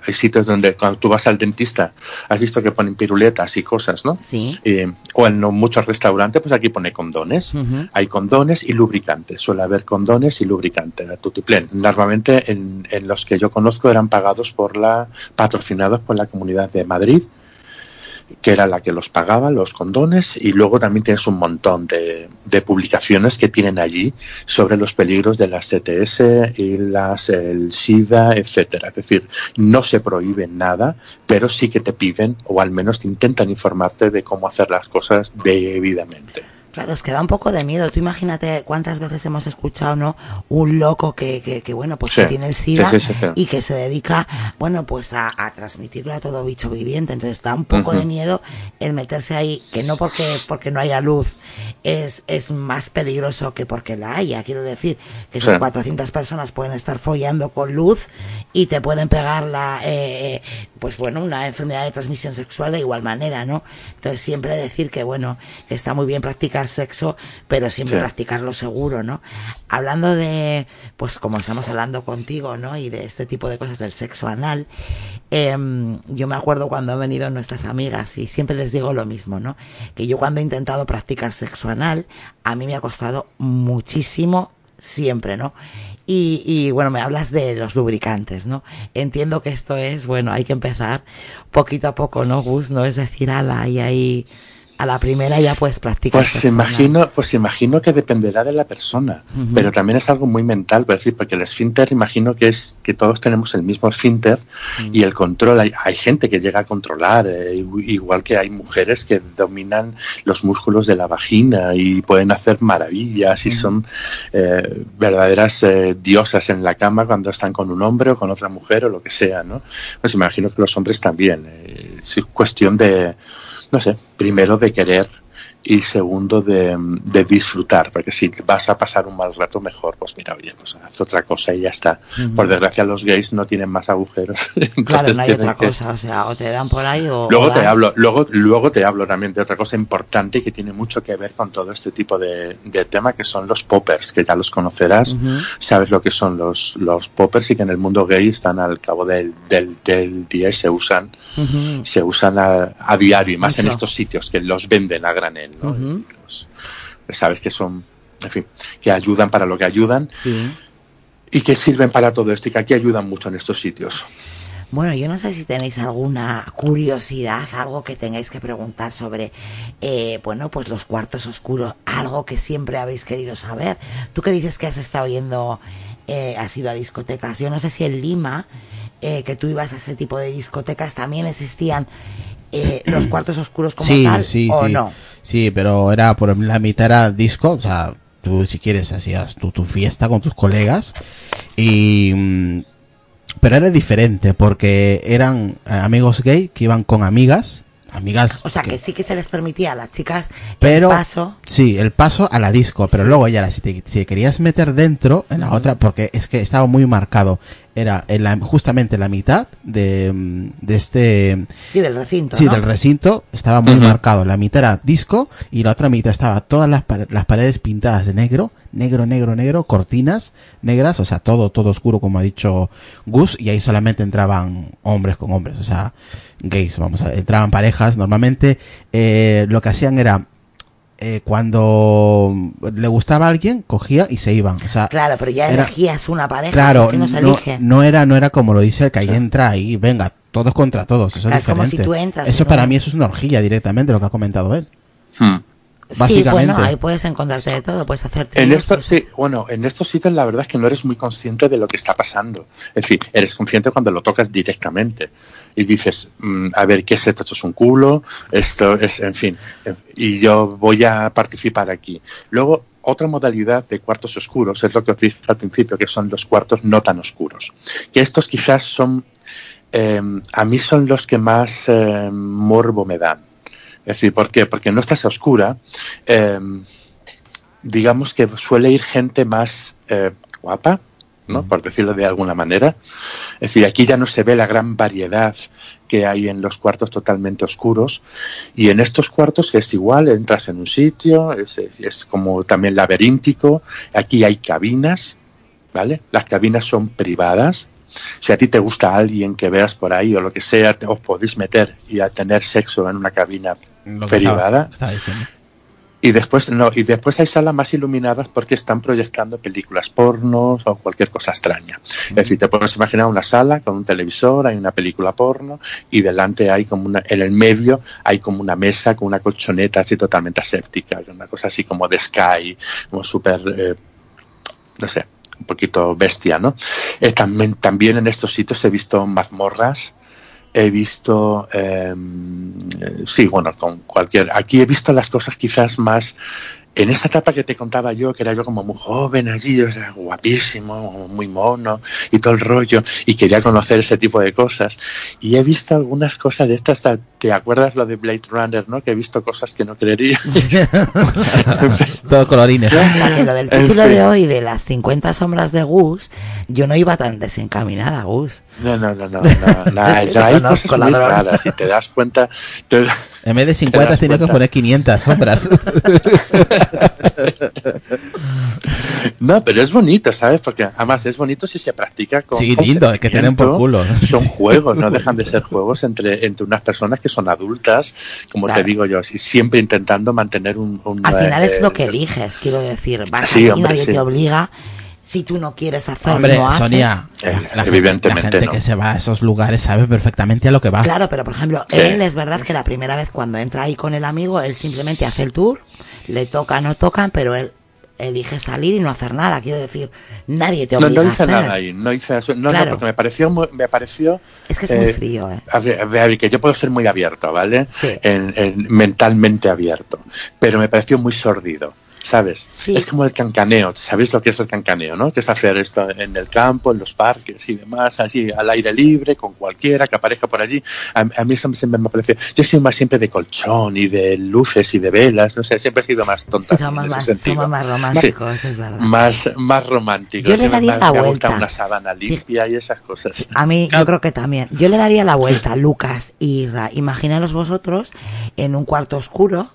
hay sitios donde cuando tú vas al dentista, has visto que ponen piruletas y cosas, ¿no? Sí. Eh, o en muchos restaurantes, pues aquí pone condones. Ujú. Hay condones y lubricantes. Suele haber condones y lubricantes. a tutiplén. Normalmente en, en los que yo conozco eran pagados por la, patrocinados por la Comunidad de Madrid, que era la que los pagaba, los condones, y luego también tienes un montón de, de publicaciones que tienen allí sobre los peligros de las CTS y las, el SIDA, etcétera. Es decir, no se prohíbe nada, pero sí que te piden, o al menos te intentan informarte de cómo hacer las cosas debidamente. Claro, es que da un poco de miedo. Tú imagínate cuántas veces hemos escuchado, ¿no? Un loco que, que, que bueno, pues Sí, que tiene el SIDA sí, sí, y que se dedica, bueno, pues a, a transmitirlo a todo bicho viviente. Entonces da un poco de miedo el meterse ahí, que no porque, porque no haya luz es, es más peligroso que porque la haya. Quiero decir que esas Sí. 400 personas pueden estar follando con luz y te pueden pegar la, eh, eh, pues bueno, una enfermedad de transmisión sexual de igual manera, ¿no? Entonces siempre decir que bueno, que está muy bien practicar practicar sexo, pero siempre Sí. practicarlo seguro, ¿no? Hablando de, pues como estamos hablando contigo, ¿no? Y de este tipo de cosas del sexo anal, em, yo me acuerdo cuando han venido nuestras amigas y siempre les digo lo mismo, ¿no? Que yo cuando he intentado practicar sexo anal, a mí me ha costado muchísimo siempre, ¿no? Y, y bueno, me hablas de los lubricantes, ¿no? Entiendo que esto es, bueno, hay que empezar poquito a poco, ¿no, Gus? No es decir, ala, y ahí a la primera ya puedes practicar. Pues imagino, pues imagino que dependerá de la persona, pero también es algo muy mental, es decir, porque el esfínter imagino que es que todos tenemos el mismo esfínter y el control, hay, hay gente que llega a controlar, eh, igual que hay mujeres que dominan los músculos de la vagina y pueden hacer maravillas y son eh, verdaderas eh, diosas en la cama cuando están con un hombre o con otra mujer o lo que sea, ¿no? Pues imagino que los hombres también, eh, es cuestión de, no sé, primero de querer y segundo de, de disfrutar, porque si vas a pasar un mal rato mejor, pues mira, oye, pues haz otra cosa y ya está. Por desgracia los gays no tienen más agujeros. Claro, no hay otra que- cosa, o sea, o te dan por ahí o... Luego o te das. hablo, luego, luego te hablo también de otra cosa importante que tiene mucho que ver con todo este tipo de, de tema que son los poppers, que ya los conocerás, sabes lo que son los, los poppers y que en el mundo gay están al cabo del, del, del día y se usan, se usan a, a diario y más en estos sitios que los venden a granel, ¿no? Ujú. Los- sabes que son, en fin, que ayudan para lo que ayudan Sí. y que sirven para todo esto y que aquí ayudan mucho en estos sitios. Bueno, yo no sé si tenéis alguna curiosidad, algo que tengáis que preguntar sobre, eh, bueno, pues los cuartos oscuros, algo que siempre habéis querido saber. Tú que dices que has estado yendo, eh, has ido a discotecas. Yo no sé si en Lima, eh, que tú ibas a ese tipo de discotecas, también existían eh, los cuartos oscuros como sí, tal sí, o sí. no. Sí, pero era por la mitad era disco, o sea, tú si quieres hacías tu, tu fiesta con tus colegas y mm, pero era diferente porque eran eh, amigos gay que iban con amigas, amigas O sea, que sí que se les permitía a las chicas pero el paso. sí, el paso a la disco, pero luego ya la- si te, si te querías meter dentro en la otra porque es que estaba muy marcado, era en la, justamente la mitad de, mm, de este Sí, del recinto, Sí, ¿no? del recinto estaba muy marcado. La mitad era disco y la otra mitad estaba todas las, las paredes pintadas de negro, negro, negro, negro, cortinas negras, o sea, todo, todo oscuro, como ha dicho Gus, y ahí solamente entraban hombres con hombres, o sea, gays, vamos a entraban parejas. Normalmente, eh, lo que hacían era, eh, cuando le gustaba a alguien, cogía y se iban, o sea, Claro, pero ya era- elegías una pareja, Claro, es que no se elige. no era, no era como lo dice el que ahí entra y venga, todos contra todos, eso es Es como diferente. si tú entras eso para no- mí eso es una orgía directamente lo que ha comentado él. Hmm. Sí, básicamente. bueno, ahí puedes encontrarte de todo, puedes hacer En esto, pues- sí, bueno, en estos sitios la verdad es que no eres muy consciente de lo que está pasando. Es decir, eres consciente cuando lo tocas directamente y dices, mm, a ver, ¿qué es esto? Esto es un culo, esto es, en fin, eh, y yo voy a participar aquí. Luego, otra modalidad de cuartos oscuros es lo que os dije al principio, que son los cuartos no tan oscuros. Que estos quizás son, eh, a mí son los que más eh, morbo me dan. Es decir, ¿por qué? Porque no estás a oscura. eh, digamos que suele ir gente más eh, guapa, ¿no? Por decirlo de alguna manera. Es decir, aquí ya no se ve la gran variedad que hay en los cuartos totalmente oscuros. Y en estos cuartos es igual, entras en un sitio, es, es- es como también laberíntico. Aquí hay cabinas, ¿vale? Las cabinas son privadas. Si a ti te gusta alguien que veas por ahí o lo que sea, te- os podéis meter y a tener sexo en una cabina Lo que privada. estaba- estaba diciendo. Y después, no, y después hay salas más iluminadas porque están proyectando películas pornos o cualquier cosa extraña. Es decir, te puedes imaginar una sala con un televisor, hay una película porno y delante hay como una, en el medio hay como una mesa con una colchoneta así totalmente aséptica, una cosa así como de Sky, como súper, eh, no sé, un poquito bestia, ¿no? Eh, también, también en estos sitios he visto mazmorras, he visto, eh, sí, bueno, con cualquier, aquí he visto las cosas quizás más, en esa etapa que te contaba yo, que era yo como muy joven allí, yo era guapísimo, muy mono y todo el rollo, y quería conocer ese tipo de cosas, y he visto algunas cosas de estas, ¿Te acuerdas lo de Blade Runner, no? Que he visto cosas que no creería. Todo colorines. O sea, que lo del título de hoy de las 50 sombras de Gus, yo no iba tan desencaminada, Gus. No, no, no, no. no, no, hay cosas muy droga. raras. Si te das cuenta... te- En vez de Te 50 das tenía que poner 500 sombras. No, pero es bonito, ¿sabes? Porque además es bonito si se practica con Sí, lindo, que te den por culo. Son juegos, no dejan de ser juegos entre, entre unas personas que son adultas, como Claro. te digo yo, y siempre intentando mantener un... un, Al final es eh, lo que eliges, quiero decir. Vas Sí, ahí, hombre, nadie sí. te obliga. Si tú no quieres hacerlo, Hombre, no haces. Sonia, Eh, la, la gente, la gente no. que se va a esos lugares sabe perfectamente a lo que va. Claro, pero por ejemplo, Sí. él es verdad que la primera vez cuando entra ahí con el amigo, él simplemente hace el tour, le toca, no tocan, pero él elige salir y no hacer nada. Quiero decir, nadie te No, obliga no a hice hacer. nada ahí, no hice eso, no, Claro. no, porque me pareció, muy- me pareció Es que es muy Eh, frío, ¿eh? A ver, a ver, que yo puedo ser muy abierto, ¿vale? Sí. En- en- mentalmente abierto. Pero me pareció muy sordido, ¿sabes? Sí. Es como el cancaneo. ¿Sabéis lo que es el cancaneo, no? Que es hacer esto en el campo, en los parques y demás, allí al aire libre, con cualquiera que aparezca por allí. A, a mí eso siempre me pareció. Yo soy más siempre de colchón y de luces y de velas, no sé, siempre he sido más tonta así, Somos en ese más, sentido. somos más románticos, es verdad. Más, más romántico. Yo le daría la vuelta. una sábana limpia y esas cosas. A mí, yo creo que también. Yo le daría la vuelta, Lucas y Irra. Imaginaros vosotros en un cuarto oscuro.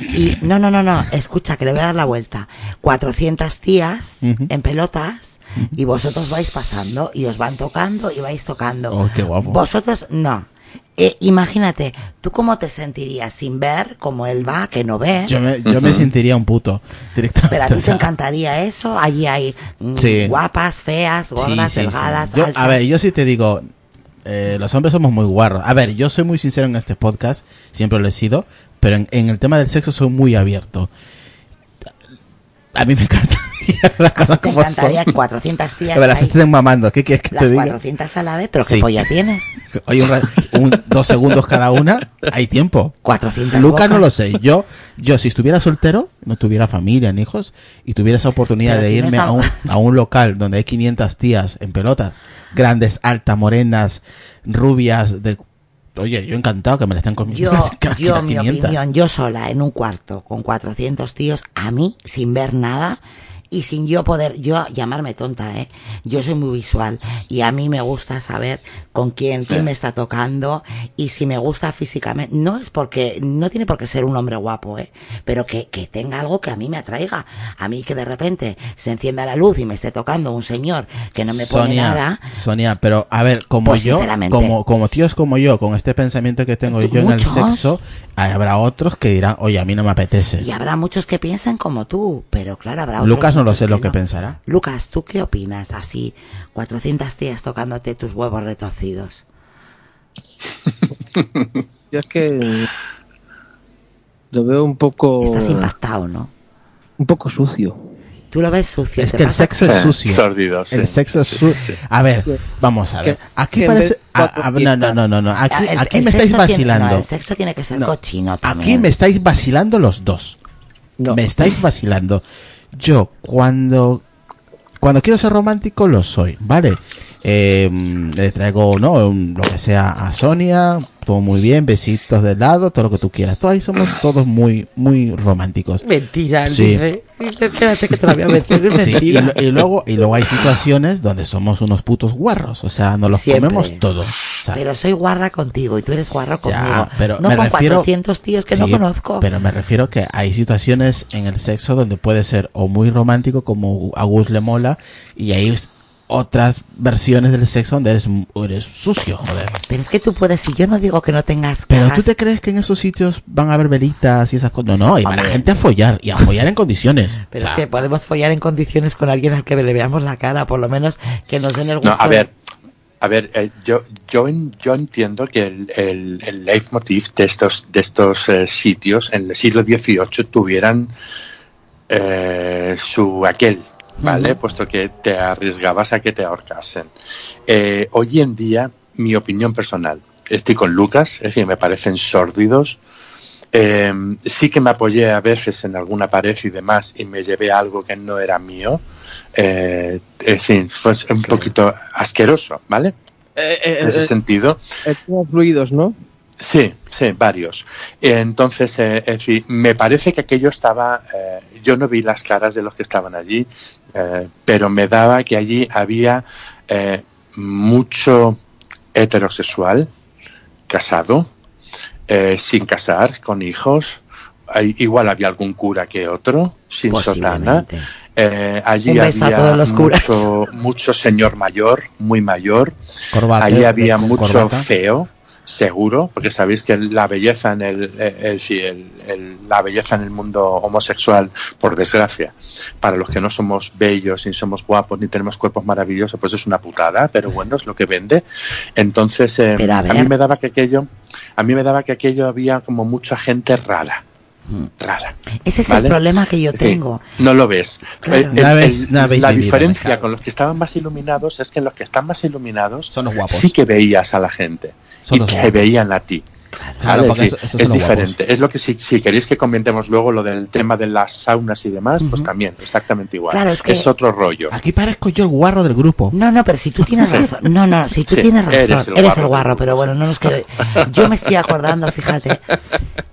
Y no, no, no, no, escucha, que le voy a dar la vuelta. 400 tías en pelotas y vosotros vais pasando y os van tocando y vais tocando. Oh, qué guapo. Vosotros, no. Eh, imagínate, ¿tú cómo te sentirías sin ver cómo él va, que no ve? Yo me, yo me sentiría un puto directamente. Pero a ti te encantaría eso. Allí hay mm, Sí. guapas, feas, gordas, sí, sí. delgadas, Yo- altas. a ver, yo sí te digo, eh, los hombres somos muy guarros. A ver, yo soy muy sincero en este podcast, siempre lo he sido, pero en, en el tema del sexo soy muy abierto. A mí me encantaría las cosas Te como son. encantaría 400 tías. A ver, las ahí, estén mamando, ¿qué quieres que te las diga? 400 a la vez, pero Sí. ¿qué polla tienes? Oye, un, un- dos segundos cada una, hay tiempo. 400 Luca no lo sé. Yo, yo si estuviera soltero, no tuviera familia ni hijos, y tuviera esa oportunidad Pero de si no irme a, un, a un local donde hay 500 tías en pelotas, grandes, altas, morenas, rubias, de... Oye, yo encantado que me la estén comiendo. Yo, las- las yo, mi 500. opinión, yo sola en un cuarto con 400 tíos, a mí, sin ver nada y sin yo poder, yo llamarme tonta, ¿eh? Yo soy muy visual y a mí me gusta saber con quién, quién me está tocando y si me gusta físicamente. No es porque, no tiene por qué ser un hombre guapo, ¿eh? Pero que, que tenga algo que a mí me atraiga. A mí que de repente se encienda la luz y me esté tocando un señor que no me pone Sonia, nada. Sonia, pero a ver, como Pues, yo, como, como tíos como yo, con este pensamiento que tengo yo en el sexo, habrá otros que dirán, oye, a mí no me apetece. Y habrá muchos que piensan como tú, pero claro, habrá otros Lucas no lo muchos sé lo que no. pensará. Lucas, ¿tú qué opinas? Así, 400 tías tocándote tus huevos retorcidos. Yo es que lo veo un poco Estás impactado, ¿no? un poco sucio. Tú lo ves sucio. Es ¿te que el sexo es sucio. sórdido, sí. El sexo es sucio. sí, sí. A ver, vamos a ver. Aquí parece. vez- a- a- no, no, no, no, no. Aquí, Ah, el- aquí el me estáis tiene- vacilando. no, el sexo tiene que ser No. cochino también. Aquí me estáis vacilando los dos. No. Me estáis vacilando. Yo, cuando. Cuando quiero ser romántico, lo soy, ¿vale? Eh, le traigo, ¿no? Un- lo que sea a Sonia, todo muy bien, besitos de lado, todo lo que tú quieras. Todos ahí somos todos muy, muy románticos. Mentira, Sí. Dice, Espérate que te lo voy a meter. Es Sí, y, mentira. lo- y luego, y luego hay situaciones donde somos unos putos guarros, o sea, nos los Siempre. comemos todo. sea, Pero soy guarra contigo y tú eres guarro ya, conmigo. pero no me con refiero, 400 tíos que no conozco. Pero me refiero que hay situaciones en el sexo donde puede ser o muy romántico como a Gus le mola y s- otras versiones del sexo donde eres, eres sucio, joder. Pero es que tú puedes, si yo no digo que no tengas que Pero hagas- tú te crees que en esos sitios van a haber velitas y esas cosas. No, no, y va la gente a follar y a follar en condiciones. Pero O sea, es que podemos follar en condiciones con alguien al que le veamos la cara, por lo menos que nos den el gusto. No, a ver, a ver, eh, yo, yo, en- yo entiendo que el, el, el leitmotiv de estos, de estos eh, sitios en el siglo XVIII tuvieran eh, su aquel, ¿vale? Puesto que te arriesgabas a que te ahorcasen. Eh, hoy en día, mi opinión personal, estoy con Lucas, es decir, me parecen sórdidos. Eh, sí que me apoyé a veces en alguna pared y demás y me llevé algo que no era mío. Eh, en fin, fue un poquito asqueroso, ¿vale? Eh, eh, En ese eh, sentido. el tema fluidos, ¿no? Sí, sí, varios. Entonces, eh, en fin, me parece que aquello estaba, eh, yo no vi las caras de los que estaban allí, eh, pero me daba que allí había eh, mucho heterosexual, casado, eh, sin casar, con hijos. Igual había algún cura que otro, sin sotana. Eh, allí Un beso a había todos los curas. mucho, mucho señor mayor, muy mayor. Allí había mucho corbata. feo, seguro, porque sabéis que la belleza en el, el- el- el- la belleza en el mundo homosexual, por desgracia, para los que no somos bellos, ni somos guapos, ni tenemos cuerpos maravillosos, pues es una putada, pero bueno, es lo que vende. Entonces, eh, a a, mí me daba que aquello, a mí me daba que aquello había como mucha gente rara, rara. Ese es ¿Vale? el problema que yo Sí, tengo. no lo ves. Claro. El- el- No ves- el- no habéis la diferencia con los que estaban más iluminados es que en los que están más iluminados Son los guapos. sí que veías a la gente Son y los te guapos. veían a ti. Claro, ¿vale? porque Es, eso- es guapos. diferente. Es lo que si, si queréis que comentemos luego lo del tema de las saunas y demás, pues también, exactamente igual. Claro, es que- otro rollo. Aquí parezco yo el guarro del grupo. No, no, pero si tú tienes razón. No, no, si tú Sí, tienes razón. eres Eres el el guarro. pero bueno, no nos quedo. Yo me estoy acordando, fíjate,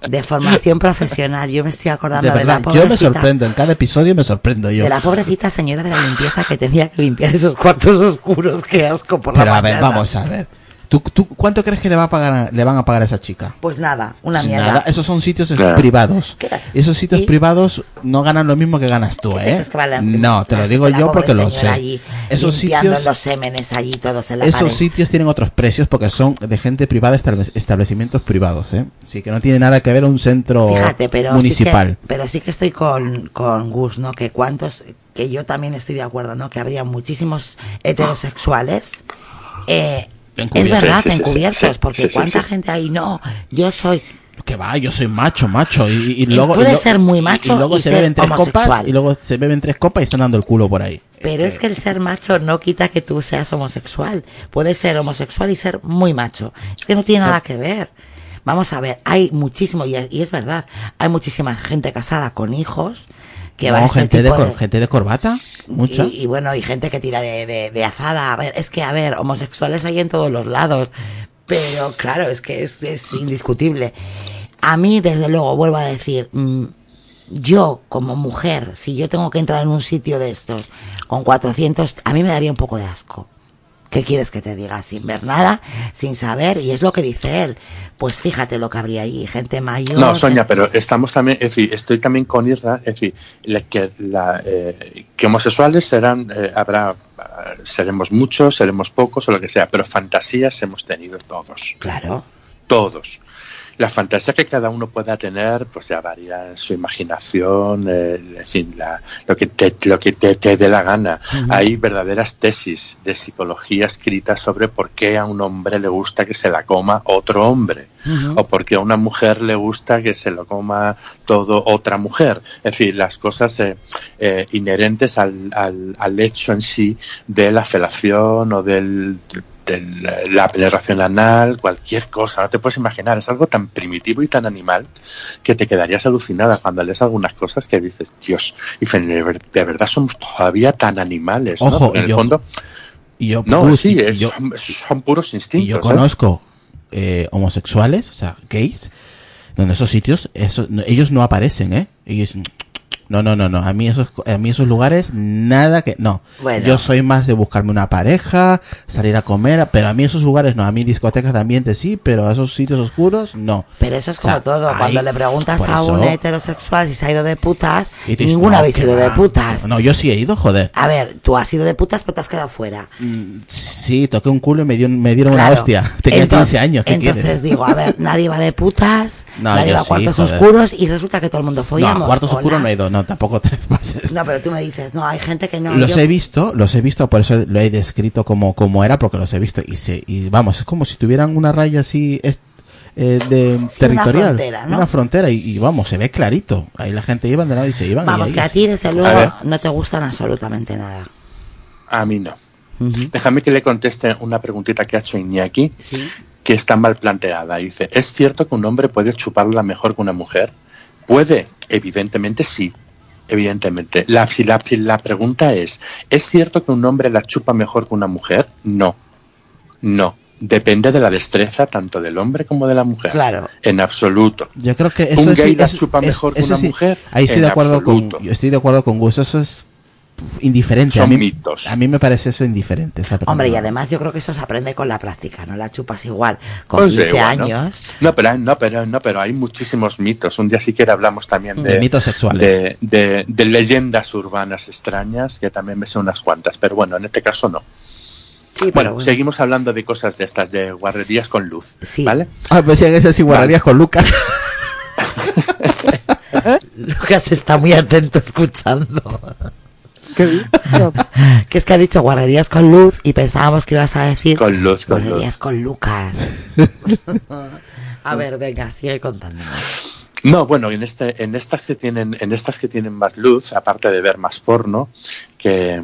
de formación profesional. Yo me estoy acordando De de, la verdad, yo me pobrecita. sorprendo. En cada episodio me sorprendo yo. De la pobrecita señora de la limpieza que tenía que limpiar esos cuartos oscuros. Qué asco por Pero la a ver, vamos a ver. ¿Tú, tú, cuánto crees que le, va a pagar, le van a pagar a esa chica? Pues nada, una mierda. nada, esos son sitios Claro. privados. Esos sitios Y- privados no ganan lo mismo que ganas tú, ¿Qué ¿eh? que No, te lo digo yo porque lo sé. allí Esos sitios, los sémenes allí todos en la esos pared. sitios tienen otros precios porque son de gente privada, establec- establecimientos privados, ¿eh? Así que no tiene nada que ver un centro Fíjate, pero municipal. Sí que, pero sí que estoy con, con Gus, ¿no? Que cuántos, que yo también estoy de acuerdo, ¿no? Que habría muchísimos heterosexuales. Eh, es Encubiertos. verdad, Sí, sí, sí, encubiertos, sí, porque sí, sí, cuánta sí. gente ahí, no, yo soy, Que va, yo soy macho, macho. Y, y luego, puede y lo- ser muy macho y luego y se ser beben tres homosexual. copas y luego se beben tres copas y están dando el culo por ahí. pero es que el ser macho no quita que tú seas homosexual. Puedes ser homosexual y ser muy macho. Es que no tiene nada que ver. Vamos a ver, hay muchísimo, y es, y es verdad, hay muchísima gente casada con hijos que va a No, este gente, de, gente de corbata, mucha. Y, y bueno, y gente que tira de, de, de azada. A ver, es que, a ver, homosexuales hay en todos los lados. Pero claro, es que es, es indiscutible. A mí, desde luego, vuelvo a decir, mm, yo como mujer, si yo tengo que entrar en un sitio de estos con 400, a mí me daría un poco de asco. ¿Qué quieres que te diga? Sin ver nada, sin saber, y es lo que dice él. Pues fíjate lo que habría ahí, gente mayor. No, gente- pero estamos también, es decir, estoy también con Irra, es decir, que, la, eh, que homosexuales serán, eh, habrá, seremos muchos, seremos pocos o lo que sea, pero fantasías hemos tenido todos, Claro. todos. La fantasía que cada uno pueda tener, pues ya varía en su imaginación, eh, en fin, la- lo que te, lo que te, te dé la gana. Hay verdaderas tesis de psicología escritas sobre por qué a un hombre le gusta que se la coma otro hombre o porque a una mujer le gusta que se lo coma todo otra mujer. Es decir, las cosas eh, eh, inherentes al, al, al hecho en sí de la felación o del, de la penetración anal, cualquier cosa. No te puedes imaginar, es algo tan primitivo y tan animal que te quedarías alucinada cuando lees algunas cosas que dices, Dios, y de ver- de verdad somos todavía tan animales. ¿no? Ojo, Porque en el yo- fondo, Y yo, no, sí, y- y es- yo- son, son puros instintos. Y yo conozco eh, homosexuales, o sea, gays, donde esos sitios, eso, no- ellos no aparecen, ¿eh? Ellos, no, no, no, no, a mí esos, a mí esos lugares, nada que, no. Bueno. Yo soy más de buscarme una pareja, salir a comer, pero a mí esos lugares no, a mí discotecas de ambiente sí, pero a esos sitios oscuros, no. Pero eso es O sea, como todo. Cuando le preguntas a un heterosexual si se ha ido de putas, y te dices, ninguno no, habéis ido de putas. No, yo sí he ido, joder. A ver, tú has ido de putas, pero te has quedado fuera. Sí, toqué un culo y me, dio, me dieron Claro. una hostia. Tenía Entonces- 15 años, ¿qué Entonces quieres? digo, a ver, nadie va de putas, No, nadie va a cuartos oscuros y resulta que todo el mundo No, follamos. a cuartos ¿o oscuros no? no he ido, no, tampoco te pases. No, pero tú me dices, no, hay gente que no. los yo- he visto, los he visto, por eso lo he descrito como, como era, porque los he visto y se, y vamos, es como si tuvieran una raya así es- eh, de territorial, frontera, ¿no? una frontera y, y vamos, se ve clarito. Ahí la gente iba de lado y se iban. Vamos, que a ti, desde luego, no te gustan absolutamente nada. A mí no. Déjame que le conteste una preguntita que ha hecho Iñaki, Sí. que está mal planteada. Dice, ¿es cierto que un hombre puede chuparla mejor que una mujer? Puede, evidentemente sí. Evidentemente. La, si, la, si la pregunta es, ¿es cierto que un hombre la chupa mejor que una mujer? No. No. depende de la destreza tanto del hombre como de la mujer. Claro. En absoluto. Yo creo que eso ¿Un gay la es- chupa es- mejor que una sí, mujer? Ahí estoy En de acuerdo absoluto. con yo estoy de acuerdo con Gus, eso es indiferente. Son a mí, mitos. A mí me parece eso indiferente. esa Hombre, y además yo creo que eso se aprende con la práctica, no la chupas igual con Pues 15 igual, ¿no? años. No, pero hay, no, pero, no, pero hay muchísimos mitos. Un día sí que hablamos también de, De mitos sexuales. De, de- de leyendas urbanas extrañas, que también me sé unas cuantas, pero bueno, en este caso no. Sí, Bueno, bueno. seguimos hablando de cosas de estas, de guarrerías con luz, Sí. ¿vale? Ah, pues si en esas igualarías con Lucas. Lucas está muy atento escuchando. ¿Qué que es que ha dicho guarrerías con luz y pensábamos que ibas a decir Con luz, con guarrerías luz. con Lucas. a ver, venga, sigue contándome. No, bueno, en este, en estas que tienen, en estas que tienen más luz, aparte de ver más porno, que,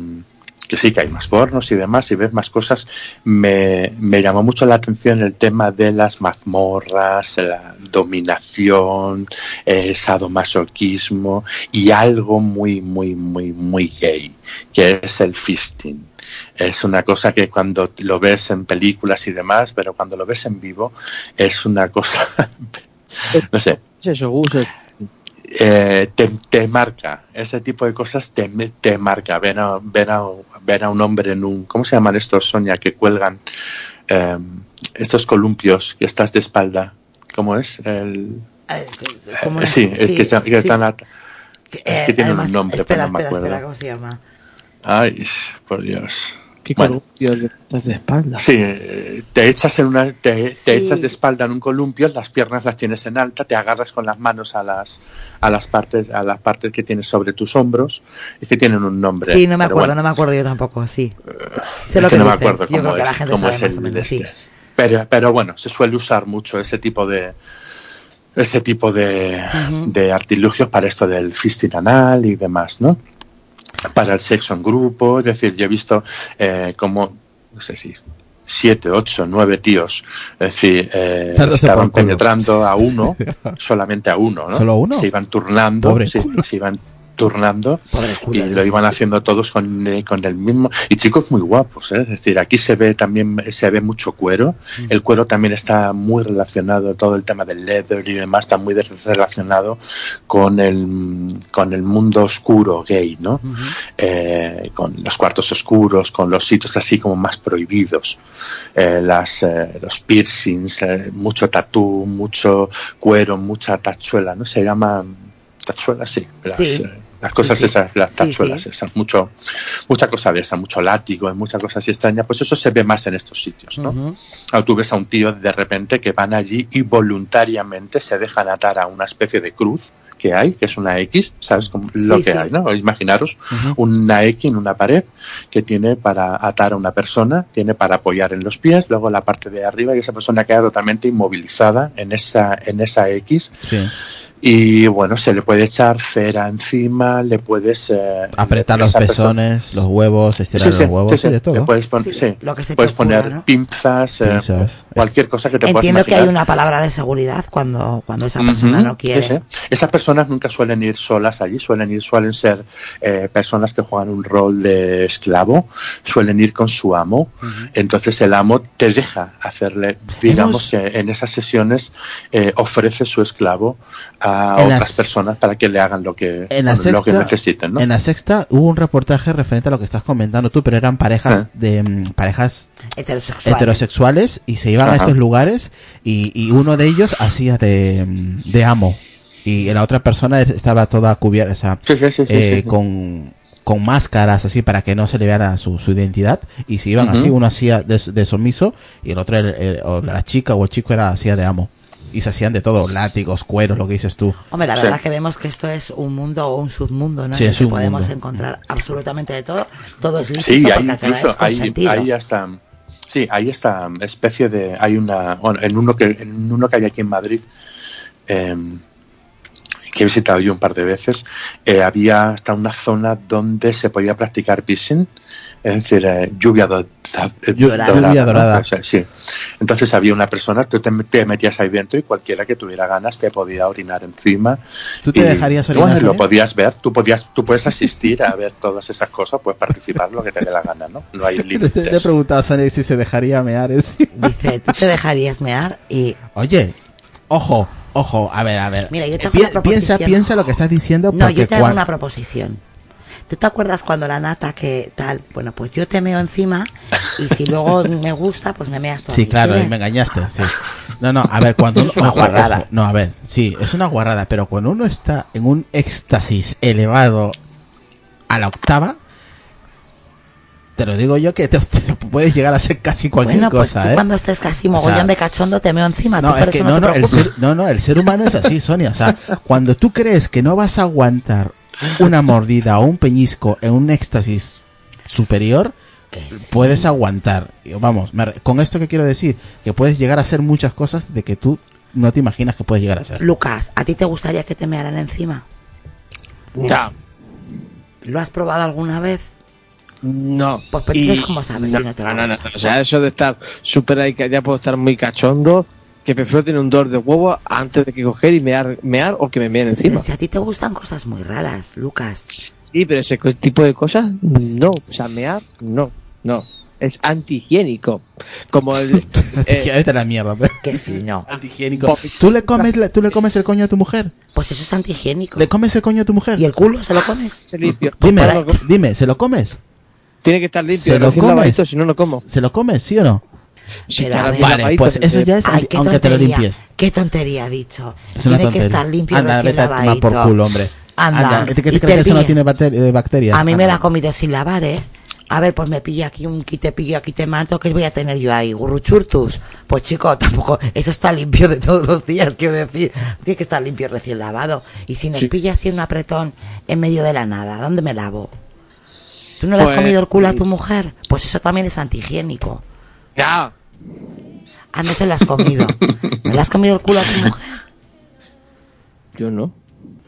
que sí que hay más pornos y demás, y ves más cosas, me, me llamó mucho la atención el tema de las mazmorras, la dominación, el sadomasoquismo y algo muy, muy, muy, muy gay, que es el fisting. Es una cosa que cuando lo ves en películas y demás, pero cuando lo ves en vivo, es una cosa, no sé, eh, te, te marca, ese tipo de cosas te, te marca. Ver a, ver, a, ver a un hombre en un, ¿cómo se llaman estos, Sonia, que cuelgan eh, estos columpios que estás de espalda? ¿Cómo es? El, Eh, ¿cómo es? sí, es que, que sí. están es que Eh, tienen además, un nombre, espera, pero no me acuerdo. espera, ¿cómo se llama? Ay, por Dios. ¿Qué Bueno. columpio de estás de espalda? Sí, eh, te echas en una, te, Sí. te echas de espalda en un columpio, las piernas las tienes en alta, te agarras con las manos a las, a las partes, a las partes que tienes sobre tus hombros, es que tienen un nombre. Sí, no me acuerdo, bueno. no me acuerdo yo tampoco, sí. Sí sé Es lo que que no me dices. acuerdo Yo creo cómo que la es, gente cómo sabe es más el o menos, de sí. este. Pero, pero bueno, se suele usar mucho ese tipo de ese tipo de, de artilugios para esto del fisting anal y demás, ¿no? Para el sexo en grupo, es decir, yo he visto eh, como, no sé si siete, ocho, nueve tíos, es decir, eh, estaban penetrando a uno, solamente a uno, ¿no? ¿Solo a uno? Se iban turnando, se iban turnando y lo iban haciendo todos con, eh, con el mismo y chicos muy guapos ¿eh? es decir aquí se ve también se ve mucho cuero el cuero también está muy relacionado todo el tema del leather y demás está muy relacionado con el con el mundo oscuro gay no. Eh, con los cuartos oscuros con los sitios así como más prohibidos Eh, las eh, los piercings eh, mucho tatú mucho cuero mucha tachuela no se llama tachuela sí las, Sí. eh, las cosas Sí, esas, las tachuelas sí. esas, mucho, mucha cosa de esa, mucho látigo, mucha cosa así extraña, pues eso se ve más en estos sitios, ¿no? O tú ves a un tío de repente que van allí y voluntariamente se dejan atar a una especie de cruz que hay, que es una X, ¿sabes? Como lo que hay, ¿no? Imaginaros una X en una pared que tiene para atar a una persona, tiene para apoyar en los pies, luego la parte de arriba y esa persona queda totalmente inmovilizada en esa, en esa X Sí. Y bueno, se le puede echar cera encima, le puedes... eh, Apretar los persona- pezones, los huevos, estirar Sí, sí, los huevos, sí, de todo. puedes, pon- Sí, sí, lo que se te puedes ocurra, poner ¿no? pinzas, eh, cualquier cosa que te puedas Entiendo que hay una palabra de seguridad cuando, cuando esa persona no quiere. sí, sí. Esas personas nunca suelen ir solas allí, suelen ir, suelen ser eh, personas que juegan un rol de esclavo, suelen ir con su amo. Entonces el amo te deja hacerle, digamos Hemos- que en esas sesiones eh, ofrece su esclavo a En otras las- personas para que le hagan lo que, En la, lo que necesiten, ¿no? en la sexta hubo un reportaje referente a lo que estás comentando tú, pero eran parejas Ah. de mm, parejas Heterosexual. heterosexuales y se iban a estos lugares y, y uno de ellos hacía de, mm, de amo y la otra persona estaba toda cubierta, o sea, Sí, sí, sí, sí, eh, sí. con con máscaras así para que no se le viera su, su identidad y se iban así, uno hacía de, de sumiso y el otro, el- el- o la chica o el chico era hacía de amo y se hacían de todo, látigos, cueros, lo que dices tú. Hombre, la Sí. verdad que vemos que esto es un mundo o un submundo, ¿no? Sí, En es que un podemos mundo. encontrar absolutamente de todo. Todo es lícito Sí, hay incluso es hay, hay hasta sí, hay esta especie de hay una bueno, en uno que en uno que hay aquí en Madrid em, que he visitado yo un par de veces, eh, había hasta una zona donde se podía practicar fishing, es decir, eh, lluvia do- da- eh, Lluvia dorada. ¿no? dorada. O sea, sí. Entonces había una persona, tú te, te metías ahí dentro y cualquiera que tuviera ganas te podía orinar encima. ¿Tú te Y, dejarías bueno, orinar, lo Sonia? podías ver, tú podías, tú puedes asistir a ver todas esas cosas, puedes participar lo que te dé la gana, ¿no? No hay Le, le he límites. preguntado a Sonic si se dejaría mear. es- Dice, ¿tú te dejarías mear? Y Oye, ojo, ojo, a ver, a ver. Mira, yo te hago Pi- una proposición. piensa, piensa lo que estás diciendo No, porque yo te hago cuan- una proposición. ¿Tú te acuerdas cuando la nata que tal? Bueno, pues yo te meo encima y si luego me gusta, pues me meas tú. Sí, claro, y me engañaste, sí. No, no, a ver, cuando uno... Es una ojo, guarrada. ojo, no, a ver, sí, es una guarrada, pero cuando uno está en un éxtasis elevado a la octava, te lo digo yo que te, te puedes llegar a ser casi cualquier Bueno, pues cosa, tú ¿eh? cuando estés casi O mogollón sea, de cachondo te meo encima. No, tú es que no, te no, el ser, no, no, el ser humano es así, Sonia. O sea, cuando tú crees que no vas a aguantar una mordida o un peñisco en un éxtasis superior, puedes aguantar. Vamos, con esto que quiero decir, que puedes llegar a hacer muchas cosas de que tú no te imaginas que puedes llegar a ser. Lucas, ¿a ti te gustaría que te mearan encima? No, ¿Lo has probado alguna vez? No. Pues, pues, entonces, ¿cómo sabes no, si no te va a no? O sea, eso de estar súper ahí, que ya puedo estar muy cachondo, que prefiero tener un dolor de huevo antes de que coger y mear, mear o que me meen encima. Pero si a ti te gustan cosas muy raras, Lucas. Sí, pero ese tipo de cosas, no. O sea, mear, no, no. Es antihigiénico. Como el... eh, a la mierda, pero- Qué fino. Antihigiénico. ¿Tú le, comes, la- ¿Tú le comes el coño a tu mujer? Pues eso es antihigiénico. ¿Le comes el coño a tu mujer? ¿Y el culo se lo comes? se limpio. Dime, dime, ¿se lo comes? Tiene que estar limpio, ¿Se lo comes? si no, no como. ¿Se lo comes, sí o no? Si Pero Vale, lavadito, pues eso ya es Ay, aunque te lo limpies. Qué tontería ha dicho. Es una Tiene que estar limpio Anda, recién vete a tomar por culo, hombre. Anda, ¿Qué te crees que eso no tiene eh, bacterias? A mí me Anda. la ha comido sin lavar, ¿eh? A ver, pues me pilla aquí un quite pillo, aquí te mato, ¿qué voy a tener yo ahí? ¿Gurruchurtus? Pues chico, tampoco, eso está limpio de todos los días, quiero decir. Tiene que estar limpio recién lavado. Y si nos pilla así un apretón en medio de la nada, ¿dónde me lavo? ¿Tú no le has Pues- comido el culo a tu mujer? Pues eso también es antihigiénico. Ya. Ah, no se lo has comido. ¿No le has comido el culo a tu mujer? Yo no.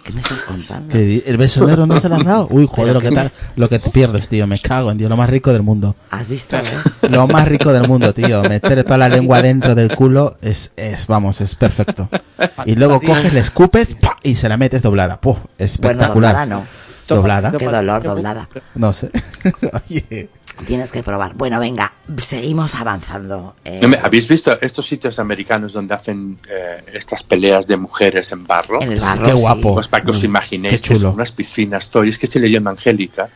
¿Qué me estás contando? ¿Que di- ¿El besonero no se lo has dado? Uy, joder, lo que, tal, lo que te pierdes, tío. Me cago en Dios, lo más rico del mundo. ¿Has visto, ves? Lo más rico del mundo, tío. Meter toda la lengua dentro del culo es, es vamos, es perfecto. Y luego coges, le escupes y se la metes doblada. Puf, Bueno, espectacular. doblada no. Doblada. Qué dolor, doblada. No sé. Oye. Tienes que probar. Bueno, venga, seguimos avanzando. Eh, ¿Habéis visto estos sitios americanos donde hacen eh, estas peleas de mujeres en barro? en el Sí, barro, qué sí. guapo. Pues para que os Mm, imaginéis qué que chulo. son unas piscinas, todo. Y es que estoy leyendo a Angélica,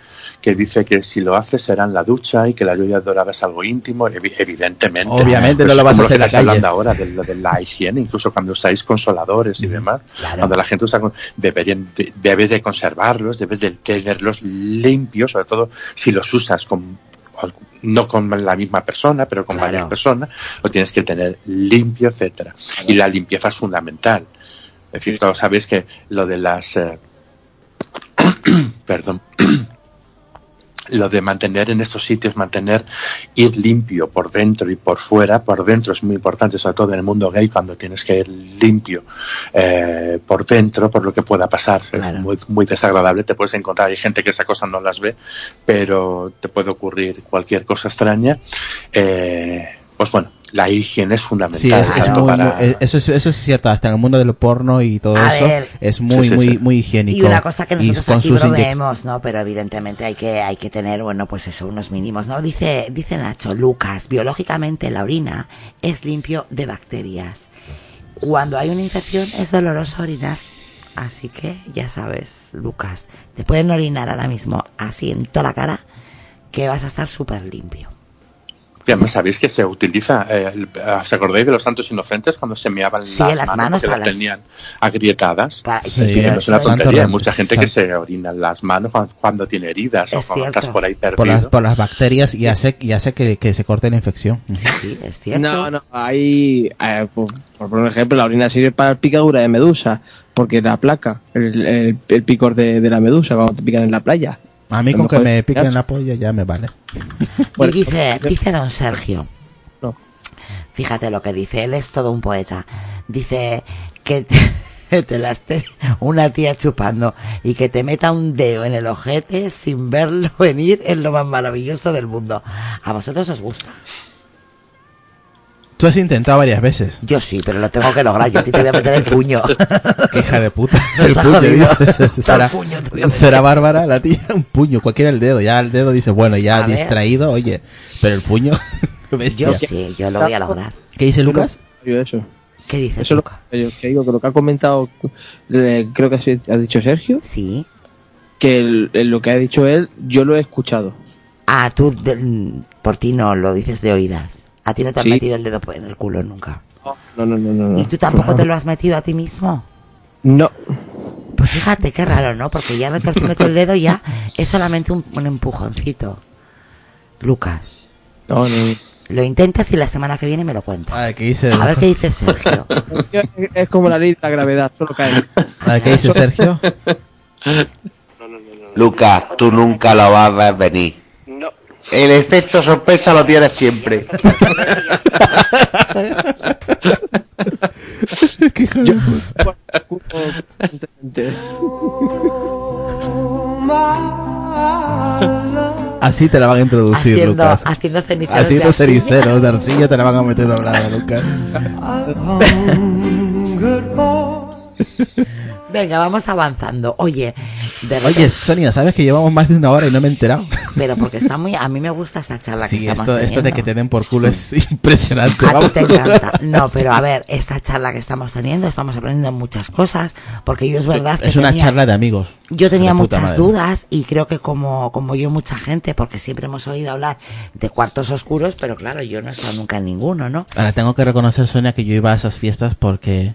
que dice que si lo haces será en la ducha y que la lluvia dorada es algo íntimo, evi- evidentemente. Obviamente no lo vas a hacer en la calle. hablando ahora de, lo de la higiene, incluso cuando usáis consoladores y demás, Claro. cuando la gente usa, deberían, de- debes de conservarlos, debes de tenerlos limpios, sobre todo si los usas con no con la misma persona, pero con Claro. varias personas, lo tienes que tener limpio, etcétera. Y la limpieza es fundamental. Es decir, todos sabéis que lo de las eh, perdón lo de mantener en estos sitios, mantener, ir limpio por dentro y por fuera, por dentro es muy importante, sobre todo en el mundo gay, cuando tienes que ir limpio eh, por dentro, por lo que pueda pasar. Claro. Es muy, muy desagradable, te puedes encontrar, hay gente que esa cosa no las ve, pero te puede ocurrir cualquier cosa extraña. Eh, pues bueno, la higiene es fundamental. Sí, es, muy, para- muy- eso, es, eso es cierto. Hasta en el mundo del porno y todo A eso ver. es muy, Sí, sí, muy, sí. muy higiénico. Y una cosa que nosotros con aquí ¿no? Pero evidentemente hay que, hay que tener, bueno, pues eso, unos mínimos, ¿no? Dice, dice Nacho, Lucas, biológicamente la orina es limpio de bacterias. Cuando hay una infección es doloroso orinar. Así que ya sabes, Lucas, te pueden orinar ahora mismo así en toda la cara que vas a estar súper limpio. Y además sabéis que se utiliza, eh, ¿os acordáis de los santos inocentes cuando se meaban Sí, las, manos, manos que para las las- tenían agrietadas? Sí, no es una tontería. Hay mucha gente que se orina las manos cuando, cuando tiene heridas Es o cuando estás cierto. por ahí perdido. por las, por las bacterias y hace, y hace que, que se corte la infección. Sí, sí, es cierto. No, no, hay, eh, por, por ejemplo, la orina sirve para picadura de medusa, porque la placa, el, el, el picor de, de la medusa cuando te pican en la playa. A mí con que me piquen la polla ya me vale. Y dice, dice don Sergio, No. fíjate lo que dice, él es todo un poeta. Dice que te la esté una tía chupando y que te meta un dedo en el ojete sin verlo venir es lo más maravilloso del mundo. ¿A vosotros os gusta? Tú has intentado varias veces. Yo sí, pero lo tengo que lograr. Yo a ti te voy a meter el puño. Qué hija de puta. Nos El puño, dices. Será, puño, será bárbara la tía. Un puño, cualquiera el dedo. Ya el dedo dice, bueno, ya A ver. distraído, oye. Pero el puño. bestia. Yo sí, yo lo voy a lograr. ¿Qué dice Lucas? Yo eso. ¿Qué dices, Eso es lo que digo, que lo que ha comentado, eh, creo que ha- ha dicho Sergio, Sí. que el- el- lo que ha dicho él, yo lo he escuchado. Ah, tú de- por ti no lo dices de oídas. A ti no te has Sí. metido el dedo en el culo nunca. No, no, no, no. no. ¿Y tú tampoco te lo has metido a ti mismo? No. Pues fíjate, qué raro, ¿no? Porque ya retorciéndote el dedo ya es solamente un, un empujoncito. Lucas, No, no. lo intentas y la semana que viene me lo cuentas. A ver, ¿qué dice, A ver qué dice Sergio. Es como la ley de la gravedad, solo cae. a ver, ¿qué dice Sergio? Lucas, tú nunca lo vas a ver venir. El efecto sorpresa lo tienes siempre. Qué de. Así te la van a introducir, haciendo, Lucas. haciendo ceniceros de Haciendo arcilla. cericeros de arcilla te la van a meter doblada, Lucas. Venga, vamos avanzando. Oye, de repente- Oye, Sonia, ¿sabes que llevamos más de una hora y no me he enterado? pero porque está muy, a mí me gusta esta charla que estamos esto, esto de teniendo. que te den por culo es impresionante. A ti te encanta. No, pero a ver, esta charla que estamos teniendo, estamos aprendiendo muchas cosas, porque yo es verdad que Es una tenía- charla de amigos. Yo tenía muchas madre. dudas y creo que como, como yo mucha gente, porque siempre hemos oído hablar de cuartos oscuros, pero claro, yo no he estado nunca en ninguno, ¿no? Ahora tengo que reconocer, Sonia, que yo iba a esas fiestas porque...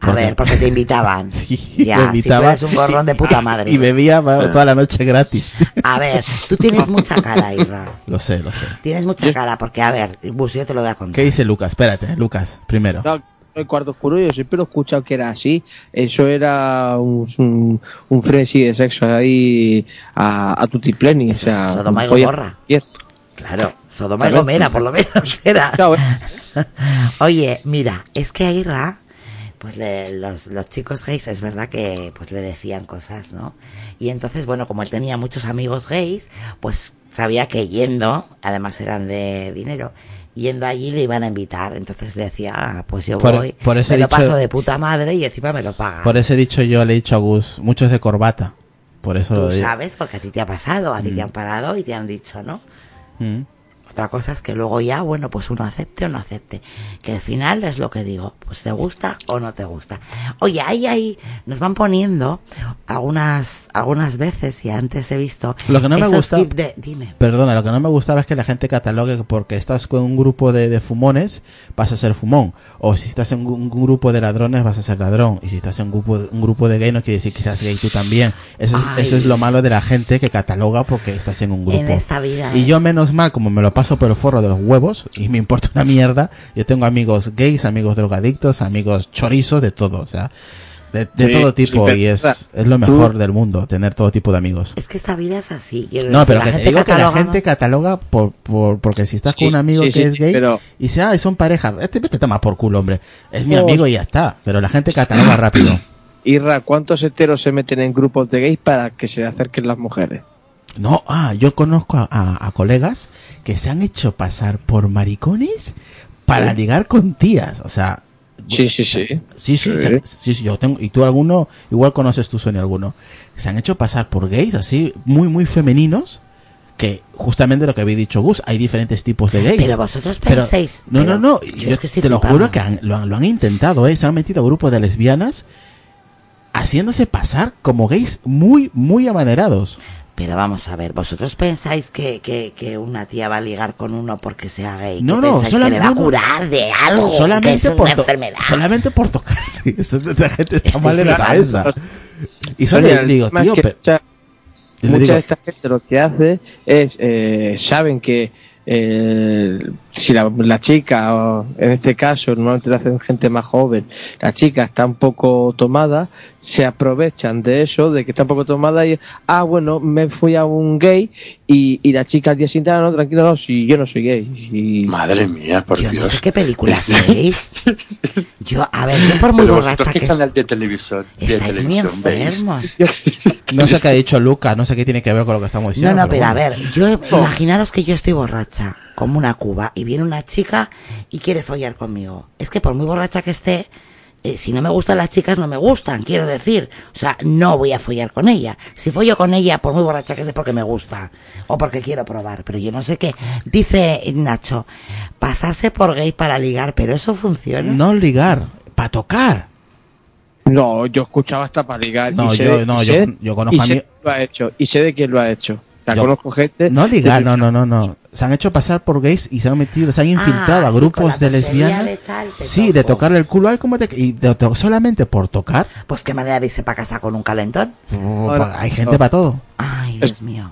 A ver, porque te invitaban. Sí, ya, me si tú eres un gorrón de puta madre. Y bebía toda la noche gratis. A ver, tú tienes mucha cara, Irra. Lo sé, lo sé. Tienes mucha cara, porque a ver, Bus, yo te lo voy a contar. ¿Qué dice Lucas? Espérate, Lucas, primero. No, el cuarto oscuro yo siempre lo he escuchado que era así. Eso era un, un, un frenzy de sexo ahí a, a tutipleni. O sea, Sodoma y Gomorra. Claro, Sodoma y. Gomera, por lo menos era. Claro, eh. Oye, mira, es que a Irra, pues le- los, los chicos gays es verdad que pues le decían cosas, ¿no? Y entonces, bueno, como él tenía muchos amigos gays, pues sabía que yendo, además eran de dinero, yendo allí le iban a invitar. Entonces le decía, ah, pues yo Por- voy, por eso me lo paso de puta madre y encima me lo pagan. Por eso he dicho yo, le he dicho a Gus, muchos de corbata. Por eso lo Tú digo. sabes, porque a ti te ha pasado, a ti te han parado y te han dicho, ¿no? Mm. Otra cosa es que luego ya, bueno, pues uno acepte o no acepte. Que al final es lo que digo, pues te gusta o no te gusta. Oye, ahí, ahí nos van poniendo algunas, algunas veces y antes he visto. Lo que no me gusta- de- dime. Perdona, lo que no me gustaba es que la gente catalogue que porque estás con un grupo de, de fumones vas a ser fumón. O si estás en un, un grupo de ladrones vas a ser ladrón. Y si estás en un grupo, un grupo de gay no quiere decir que seas gay tú también. Eso, es- eso es lo malo de la gente que cataloga porque estás en un grupo. En esta vida Y yo es- menos mal, como me lo paso por el forro de los huevos y me importa una mierda, yo tengo amigos gays, amigos drogadictos, amigos chorizos, de todo. O sea, de, de Sí, todo tipo. sí, y es, es lo mejor del mundo, tener todo tipo de amigos. Es que esta vida es así. quiero No, decir, pero la que te gente digo que la cataloga gente cataloga por, por, porque si estás Sí, con un amigo sí, que sí, es sí, gay pero- y dice, ah, son pareja, este vete a tomar por culo, hombre. Es mi Oh. amigo y ya está. Pero la gente cataloga rápido. Irra, ¿cuántos heteros se meten en grupos de gays para que se le acerquen las mujeres? No, ah, yo conozco a, a- a colegas que se han hecho pasar por maricones para Sí. ligar con tías. O sea, Sí, sí, sí. Sí, sí, Sí. se- sí, sí, yo tengo, y tú alguno, igual conoces tú, Sonia, alguno, se han hecho pasar por gays así, muy, muy femeninos, que justamente lo que había dicho Gus, hay diferentes tipos de gays. Pero vosotros Pero- pensáis. no, pero no, no, yo yo es que estoy te lo juro que han- lo, han, lo han intentado, ¿eh? se han metido a grupos de lesbianas haciéndose pasar como gays muy, muy amanerados. Pero vamos a ver, ¿vosotros pensáis que, que, que una tía va a ligar con uno porque sea gay? No, ¿Que no, pensáis solam- que le va a curar de algo? que es solamente, una por enfermedad. solamente por tocar. Esa gente está Estoy mal de la cabeza. Y solo le digo, tío, que pero- mucha, mucha digo, de esta gente lo que hace es, eh, saben que eh, si la, la chica, o en este caso, normalmente lo hacen gente más joven, la chica está un poco tomada, se aprovechan de eso, de que está un poco tomada y, ah, bueno, me fui a un gay y, y la chica al día siguiente, ah, no, tranquilo, no, si yo no soy gay. Y, Madre mía, por Yo no Dios. sé qué películas Es- veis. Yo, a ver, yo por muy Pero borracha que canal de televisión, de estáis muy televisión enfermos. No sé qué ha dicho Lucas, no sé qué tiene que ver con lo que estamos No, diciendo. no, pero a bueno. ver, yo imaginaros que yo estoy borracha, como una cuba, y viene una chica y quiere follar conmigo. Es que por muy borracha que esté, eh, si no me gustan las chicas, no me gustan, quiero decir. O sea, no voy a follar con ella. Si follo con ella, por muy borracha que esté, porque me gusta, o porque quiero probar, pero yo no sé qué. Dice Nacho, pasarse por gay para ligar, pero eso funciona. No ligar, para tocar. No, yo escuchaba hasta para ligar. No, y sé yo- de- no, y yo- sé- yo conozco y a mí- lo ha hecho. Y sé de quién lo ha hecho. La Yo- conozco gente. No ligar, de- no, no, no, no. Se han hecho pasar por gays y se han metido, se han infiltrado Ah, a sí, grupos de lesbianas. de tal, te sí, de tocarle el culo. Ay, ¿cómo te... Y de solamente por tocar. Pues qué manera de irse para casa con un calentón. Oh, pa- hay gente no. para todo. Ay, Dios mío.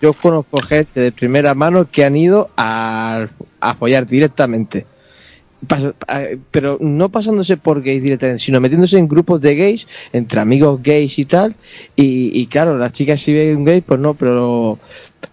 Yo conozco gente de primera mano que han ido a, a follar directamente. Pas- pero no pasándose por gays directamente, sino metiéndose en grupos de gays, entre amigos gays y tal. Y, y claro, las chicas si ven un gay, pues no, pero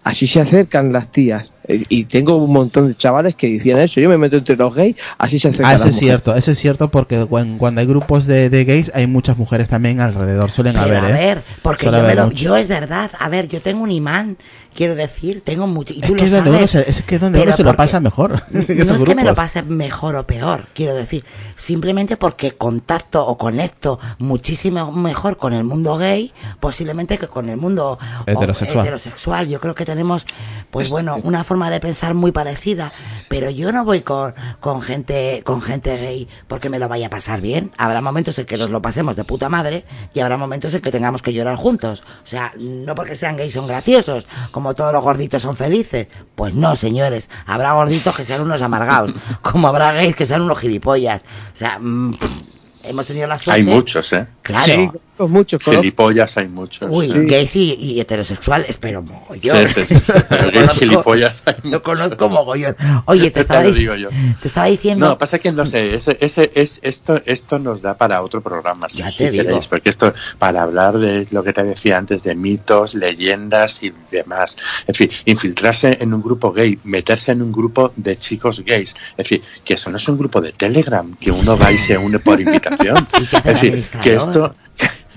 así se acercan las tías. Eh, Y tengo un montón de chavales que decían eso. Yo me meto entre los gays, así se acercan Ah, eso las es mujeres. cierto, eso es cierto porque cuan- cuando hay grupos de, de gays hay muchas mujeres también alrededor, suelen Pero haber, a ¿eh? ver, porque yo, me lo- yo es verdad, a ver, yo tengo un imán, quiero decir, tengo mucho, y Es tú que lo es uno se, es que es donde uno se lo pasa mejor. No es que me lo pase mejor o peor, quiero decir, simplemente porque contacto o conecto muchísimo mejor con el mundo gay, posiblemente que con el mundo Heterosexual. heterosexual. Yo creo que tenemos, pues bueno, una forma de pensar muy parecida, pero yo no voy con, con gente, con gente gay porque me lo vaya a pasar bien. Habrá momentos en que nos lo pasemos de puta madre y habrá momentos en que tengamos que llorar juntos. O sea, no porque sean gays son graciosos, como todos los gorditos son felices. Pues no, señores. Habrá gorditos que sean unos amargados, como habrá gays que sean unos gilipollas. O sea, mm, pff, hemos tenido la suerte. Hay muchos, ¿eh? Claro. Sí, conozco muchos. conozco- Gilipollas hay muchos. Uy, Sí. gays y, y heterosexuales, pero mogollón. Sí, sí, sí, sí, pero gays Conozco- gilipollas hay Lo conozco mogollón. Oye, te Te estaba, lo dic- digo yo. te estaba diciendo... No, pasa que no sé, ese, ese, es, esto, esto nos da para otro programa, si, Ya si te digo. queréis, porque esto, para hablar de lo que te decía antes, de mitos, leyendas y demás, en fin, infiltrarse en un grupo gay, meterse en un grupo de chicos gays, es decir, que eso no es un grupo de Telegram, que uno va y se une por invitación, ¿Y qué hace es el decir, administrador? que esto...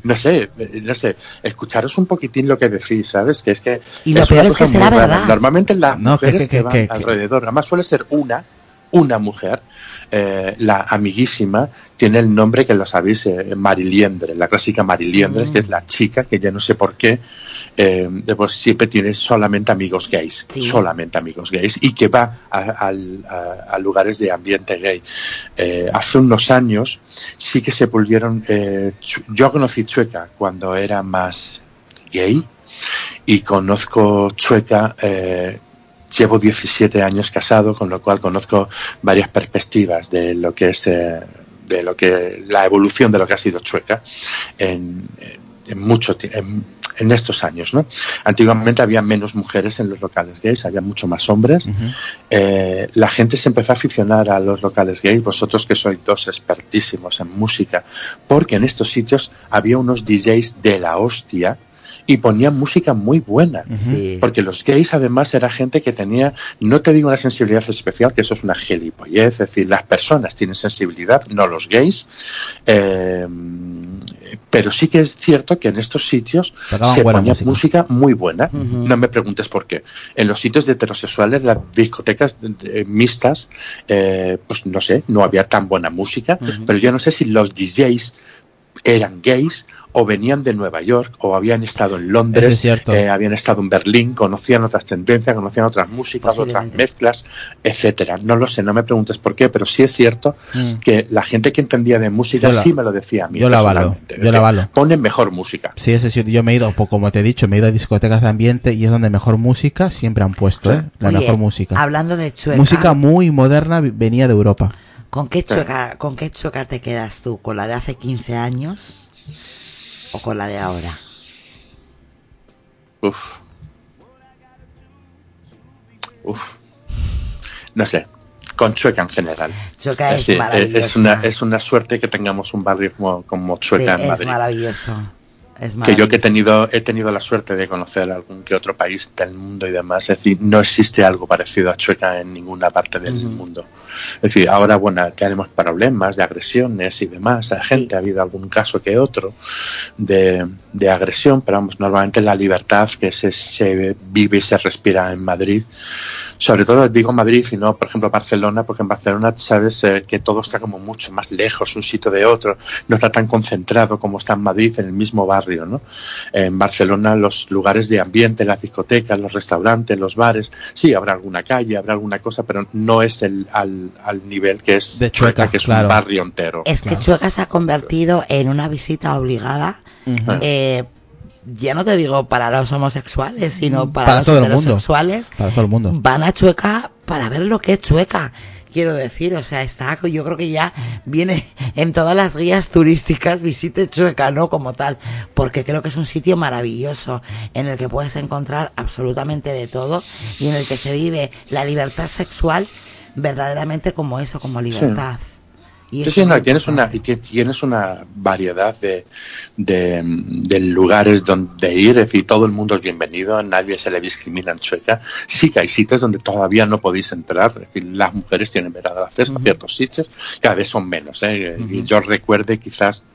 No sé, eh, no sé, escucharos un poquitín lo que decís, ¿sabes? Que es que Y lo es peor una es que cosa será rara. verdad. Normalmente las No, mujeres que- que, que- van que- que- alrededor, además suele ser una, una mujer, eh, la amiguísima, tiene el nombre que lo sabéis, eh, Mariliendre, la clásica Mariliendre, Mm. que es la chica que ya no sé por qué, eh, pues siempre tiene solamente amigos gays, Sí. solamente amigos gays, y que va a, a- a lugares de ambiente gay. Eh, hace unos años sí que se volvieron, eh, yo conocí Chueca cuando era más gay, y conozco Chueca, eh, llevo 17 años casado, con lo cual conozco varias perspectivas de lo que es eh, de lo que la evolución de lo que ha sido Chueca en, en mucho en, en estos años, ¿no? Antiguamente había menos mujeres en los locales gays, había mucho más hombres. Eh, la gente se empezó a aficionar a los locales gays, vosotros que sois dos expertísimos en música, porque en estos sitios había unos DJs de la hostia y ponían música muy buena. Sí. Porque los gays además era gente que tenía, no te digo una sensibilidad especial, que eso es una gilipollez, es decir, las personas tienen sensibilidad, no los gays, eh, pero sí que es cierto que en estos sitios Tocaban se ponía música. música. muy buena, no me preguntes por qué. En los sitios de heterosexuales, las discotecas eh, mixtas, eh, pues no sé, no había tan buena música, pero yo no sé si los DJs eran gays o venían de Nueva York o habían estado en Londres, es cierto. eh, habían estado en Berlín, conocían otras tendencias, conocían otras músicas, otras mezclas, etcétera. No lo sé, no me preguntes por qué, pero sí es cierto Mm. que la gente que entendía de música la- sí me lo decía a mí. yo la avalo, yo la avalo. Ponen mejor música. Sí, es decir, yo me he ido, pues, como te he dicho, me he ido a discotecas de ambiente y es donde mejor música siempre han puesto, ¿eh? La Oye, mejor música. Hablando de chueca, Música muy moderna venía de Europa. ¿con qué chueca, con qué chueca te quedas tú? ¿Con la de hace 15 años o con la de ahora? Uf. Uf. No sé. con Chueca en general. Chueca es decir, eh, es una, es una suerte que tengamos un barrio como, como Sí, Chueca en es Madrid. maravilloso. Es que yo que he tenido he tenido la suerte de conocer algún que otro país del mundo y demás es decir no existe algo parecido a Chueca en ninguna parte del mundo. Es decir ahora bueno tenemos problemas de agresiones y demás a gente ha habido algún caso que otro de, de agresión pero vamos normalmente la libertad que se, se vive y se respira en Madrid sobre todo digo Madrid y no, por ejemplo, Barcelona, porque en Barcelona sabes eh, que todo está como mucho más lejos un sitio de otro, no está tan concentrado como está en Madrid en el mismo barrio, ¿no? En Barcelona los lugares de ambiente, las discotecas, los restaurantes, los bares, sí, habrá alguna calle, habrá alguna cosa, pero no es el al, al nivel que es De Chueca, que es claro. un barrio entero. Es que Chueca se ha convertido en una visita obligada. Eh, ya no te digo para los homosexuales, sino para, Para los todo el mundo. heterosexuales. Para todo el mundo. Van a Chueca para ver lo que es Chueca. Quiero decir, o sea, está, yo creo que ya viene en todas las guías turísticas, visite Chueca, ¿no? Como tal, porque creo que es un sitio maravilloso en el que puedes encontrar absolutamente de todo y en el que se vive la libertad sexual verdaderamente como eso, como libertad. Y Sí, eso sí, es no, muy y tienes una, y tienes una variedad de, de, de lugares donde ir, es decir, todo el mundo es bienvenido, a nadie se le discrimina en Chueca. Sí que hay sitios donde todavía no podéis entrar, es decir, las mujeres tienen vedado el acceso a ciertos sitios, cada vez son menos. ¿eh? Y Yo recuerde quizás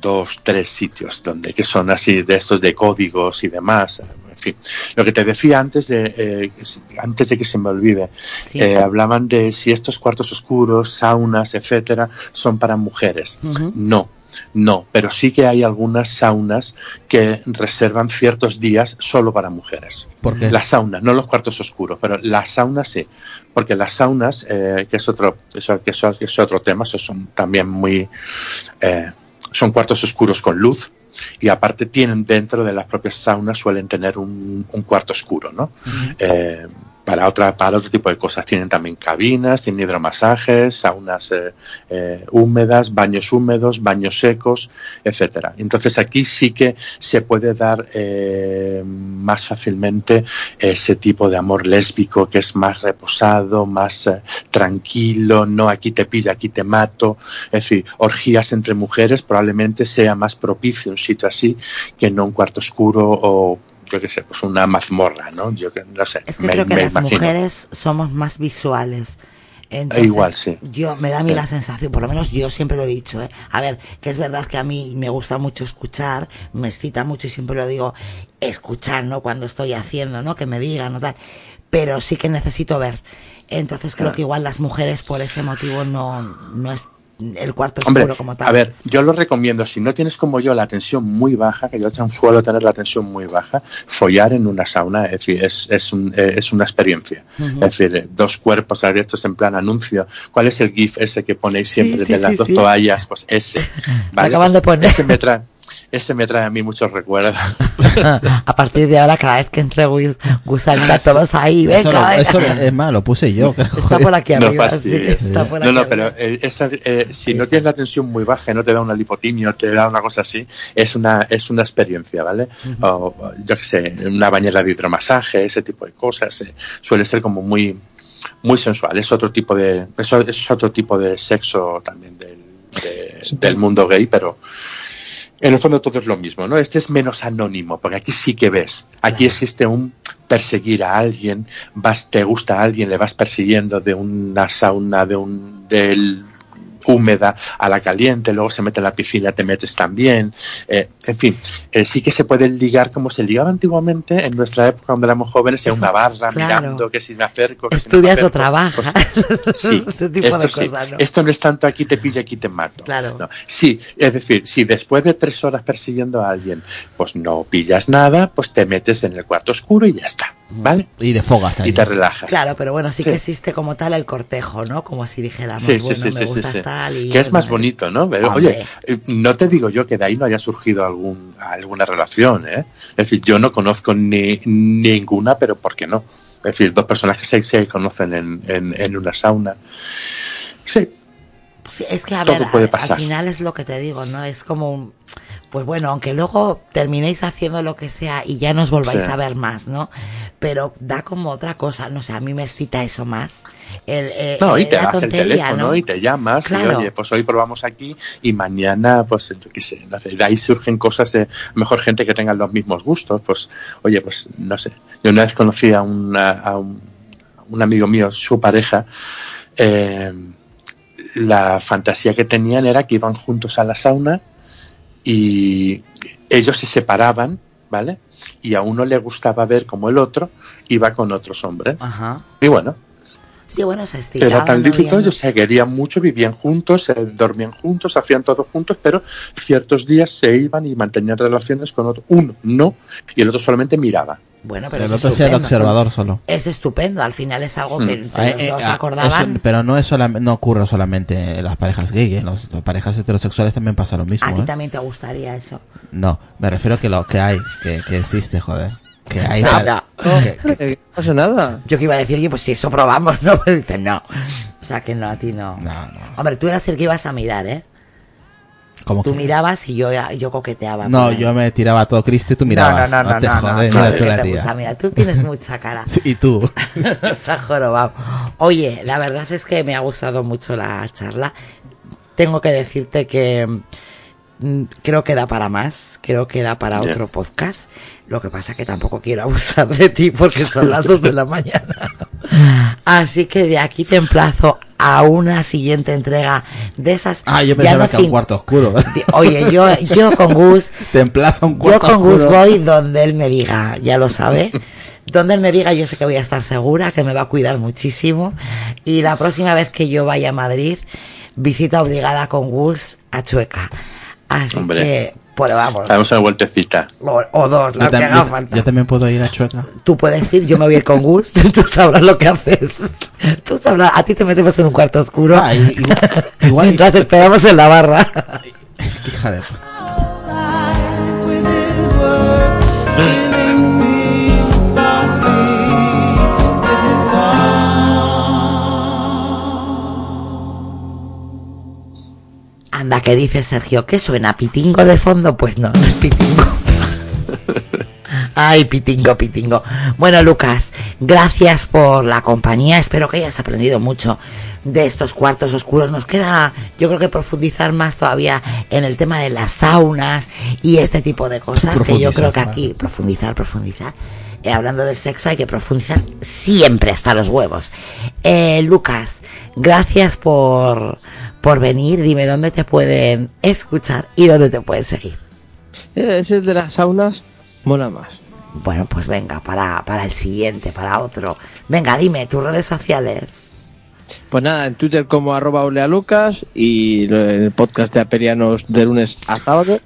dos, tres sitios donde que son así de estos de códigos y demás. En fin, lo que te decía antes de eh, antes de que se me olvide, Sí. eh, hablaban de si estos cuartos oscuros, saunas, etcétera, son para mujeres. No, no, pero sí que hay algunas saunas que reservan ciertos días solo para mujeres. ¿Por qué? Las saunas, no los cuartos oscuros, pero las saunas sí, porque las saunas, eh, que es otro, eso, que eso- que es otro tema, eso son también muy, eh, son cuartos oscuros con luz y aparte tienen dentro de las propias saunas suelen tener un, un cuarto oscuro, ¿no? Eh, para otra para otro tipo de cosas. Tienen también cabinas tienen hidromasajes saunas eh, eh, húmedas baños húmedos baños secos etcétera. Entonces aquí sí que se puede dar eh, más fácilmente ese tipo de amor lésbico que es más reposado más eh, tranquilo no aquí te pillo aquí te mato. Es decir orgías entre mujeres probablemente sea más propicio un sitio así que no un cuarto oscuro o yo qué sé, pues una mazmorra, ¿no? Yo que no sé. Es que me- creo que las imagino. mujeres somos más visuales. Entonces, igual, sí. Yo, me da a mí la sensación, por lo menos yo siempre lo he dicho, ¿eh? A ver, que es verdad que a mí me gusta mucho escuchar, me excita mucho y siempre lo digo, escuchar, ¿no? Cuando estoy haciendo, ¿no? Que me digan o tal. Pero sí que necesito ver. Entonces creo Claro. que igual las mujeres por ese motivo no, no es el cuarto oscuro Hombre, como tal. a ver, yo lo recomiendo, si no tienes como yo la tensión muy baja, que yo suelo tener la tensión muy baja, follar en una sauna, es decir, es, es, un- eh, es una experiencia. Es decir, dos cuerpos abiertos en plan anuncio. ¿Cuál es el GIF ese que ponéis siempre sí, de las sí, dos toallas? Pues ese. ¿vale? acaban de Pues poner. Ese me trae. Ese me trae a mí muchos recuerdos. a partir de ahora, cada vez que entre Gus, Gus Ancha, todos ahí, venga, Eso, lo- venga. eso es más, lo puse yo. Está por aquí No arriba, sí, fastidies. está por No, aquí no, arriba. pero eh, esa, eh, si no tienes la tensión muy baja y no te da una lipotimia te da una cosa así, es una, es una experiencia, ¿vale? O, o, yo qué sé, una bañera de hidromasaje, ese tipo de cosas, eh, suele ser como muy, muy sensual. Es otro tipo de, eso es otro tipo de sexo también del, de- del mundo gay, pero en el fondo todo es lo mismo, ¿no? Este es menos anónimo, porque aquí sí que ves. Aquí existe un perseguir a alguien, vas, te gusta a alguien, le vas persiguiendo de una sauna, de un, del húmeda a la caliente, luego se mete en la piscina, te metes también. Eh, en fin, eh, sí que se puede ligar como se ligaba antiguamente en nuestra época cuando éramos jóvenes en una barra claro. mirando que si me acerco, que si no me Estudias o trabajas. Pues, sí, Ese tipo esto de sí. cosas, ¿no? Esto no es tanto aquí te pillo, aquí te mato. Claro. No. Sí, es decir, si después de tres horas persiguiendo a alguien, pues no pillas nada, pues te metes en el cuarto oscuro y ya está, ¿vale? Y de fogas ahí. Y te relajas. Claro, pero bueno, sí, que existe como tal el cortejo, ¿no? Como si dijéramos, Sí, sí, bueno, sí, me sí, sí, gustas sí. Tal y... Que es más bonito, ¿no? Pero, oye, eh, no te digo yo que de ahí no haya surgido algún, alguna relación, ¿eh? Es decir, yo no conozco ni ninguna, pero ¿por qué no? Es decir, dos personas que se, se conocen en, en, en una sauna. Sí, Sí, es que a Todo ver, puede pasar. al final es lo que te digo, ¿no? Es como un- pues bueno, aunque luego terminéis haciendo lo que sea y ya no os volváis Sí. a ver más, ¿no? Pero da como otra cosa, no sé, a mí me excita eso más. El, eh, No, y te das el teléfono ¿no? y te llamas Claro. y oye, pues hoy probamos aquí y mañana, pues yo qué sé, no sé, de ahí surgen cosas de mejor gente que tenga los mismos gustos, pues oye, pues no sé. Yo una vez conocí a, una- a un, un amigo mío, su pareja, eh, la fantasía que tenían era que iban juntos a la sauna y ellos se separaban, ¿vale? Y a uno le gustaba ver como el otro iba con otros hombres. Ajá. Y bueno, Sí, bueno, se era tan uno lícito, ellos se querían mucho, vivían juntos, eh, dormían juntos, hacían todo juntos, pero ciertos días se iban y mantenían relaciones con otro. Uno no, y el otro solamente miraba. Bueno, pero El es otro sea el estupendo. observador solo. Es estupendo, al final es algo que Mm. los Eh, dos ah, acordaban. eso- pero no es no ocurre solamente en las parejas gay, en los- las parejas heterosexuales también pasa lo mismo. A ti ¿eh? también te gustaría eso. No, me refiero a que lo que hay, que, que existe, joder. Que hay No, tal- no. que- que- Eh, No pasa nada. Yo que iba a decir, oye, pues si eso probamos, ¿no? Pues dices, no. O sea que no, a ti no. No, no. Hombre, tú eras el que ibas a mirar, ¿eh? Como Tú que- mirabas y yo, yo coqueteaba. No, yo me tiraba todo Cristo y tú No, mirabas. no, no, no, te no, no, jodes, no, mira sí tú la te tía. gusta, mira, tú tienes mucha cara. Sí, y tú. Ha jorobado. Oye, la verdad es que me ha gustado mucho la charla. Tengo que decirte que mm, creo que da para más, creo que da para Ya. otro podcast. Lo que pasa que tampoco quiero abusar de ti porque son las dos de la mañana. Así que de aquí te emplazo a una siguiente entrega de esas. Ah, yo pensaba no que a un cuarto oscuro. Oye, yo, yo con Gus Te emplaza a un yo cuarto con Gus voy donde él me diga, ya lo sabe. Donde él me diga, yo sé que voy a estar segura, que me va a cuidar muchísimo. Y la próxima vez que yo vaya a Madrid, visita obligada con Gus a Chueca. Así Hombre. que, pues vamos. Damos una vueltecita. O, o dos, las que haga yo- falta. yo también puedo ir a Chueca. Tú puedes ir, yo me voy a ir con Gus, tú sabrás lo que haces. Tú sabrás, a ti te metemos en un cuarto oscuro. Ah, y- igual- mientras esperamos en la barra. Hija de... Anda, ¿qué dice Sergio? ¿Qué suena? ¿Pitingo de fondo? Pues no, no es pitingo. Ay, pitingo, pitingo. Bueno, Lucas, gracias por la compañía. Espero que hayas aprendido mucho de estos cuartos oscuros. Nos queda, yo creo que profundizar más todavía en el tema de las saunas y este tipo de cosas que yo creo que aquí, profundizar, profundizar. Eh, hablando de sexo hay que profundizar siempre hasta los huevos. Eh, Lucas, gracias por, por venir. Dime dónde te pueden escuchar y dónde te pueden seguir. Eh, Ese de las saunas mola más. Bueno, pues venga, para, para el siguiente, para otro. Venga, dime, tus redes sociales. Pues nada, en Twitter como arroba olealucas y el podcast de Aperianos de lunes a sábado,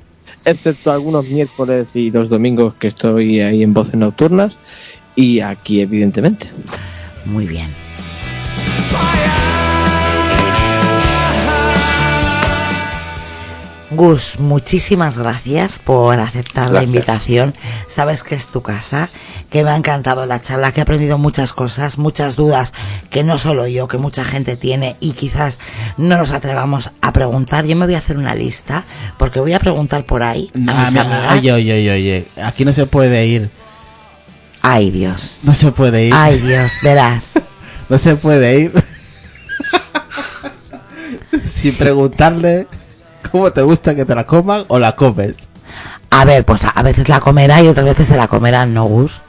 excepto algunos miércoles y los domingos que estoy ahí en voces nocturnas y aquí evidentemente. Muy bien. Gus, muchísimas gracias por aceptar la invitación. Sabes que es tu casa, que me ha encantado la charla, que he aprendido muchas cosas, muchas dudas que no solo yo, que mucha gente tiene y quizás no nos atrevamos a preguntar. Yo me voy a hacer una lista porque voy a preguntar por ahí a Ah, mis amigas. oye, oye, oye, oye, aquí no se puede ir. Ay, Dios. No se puede ir. Ay, Dios, verás. No se puede ir. Sin preguntarle cómo te gusta que te la coman o la comes. A ver, pues a, a veces la comerá y otras veces se la comerán, ¿no, Gus?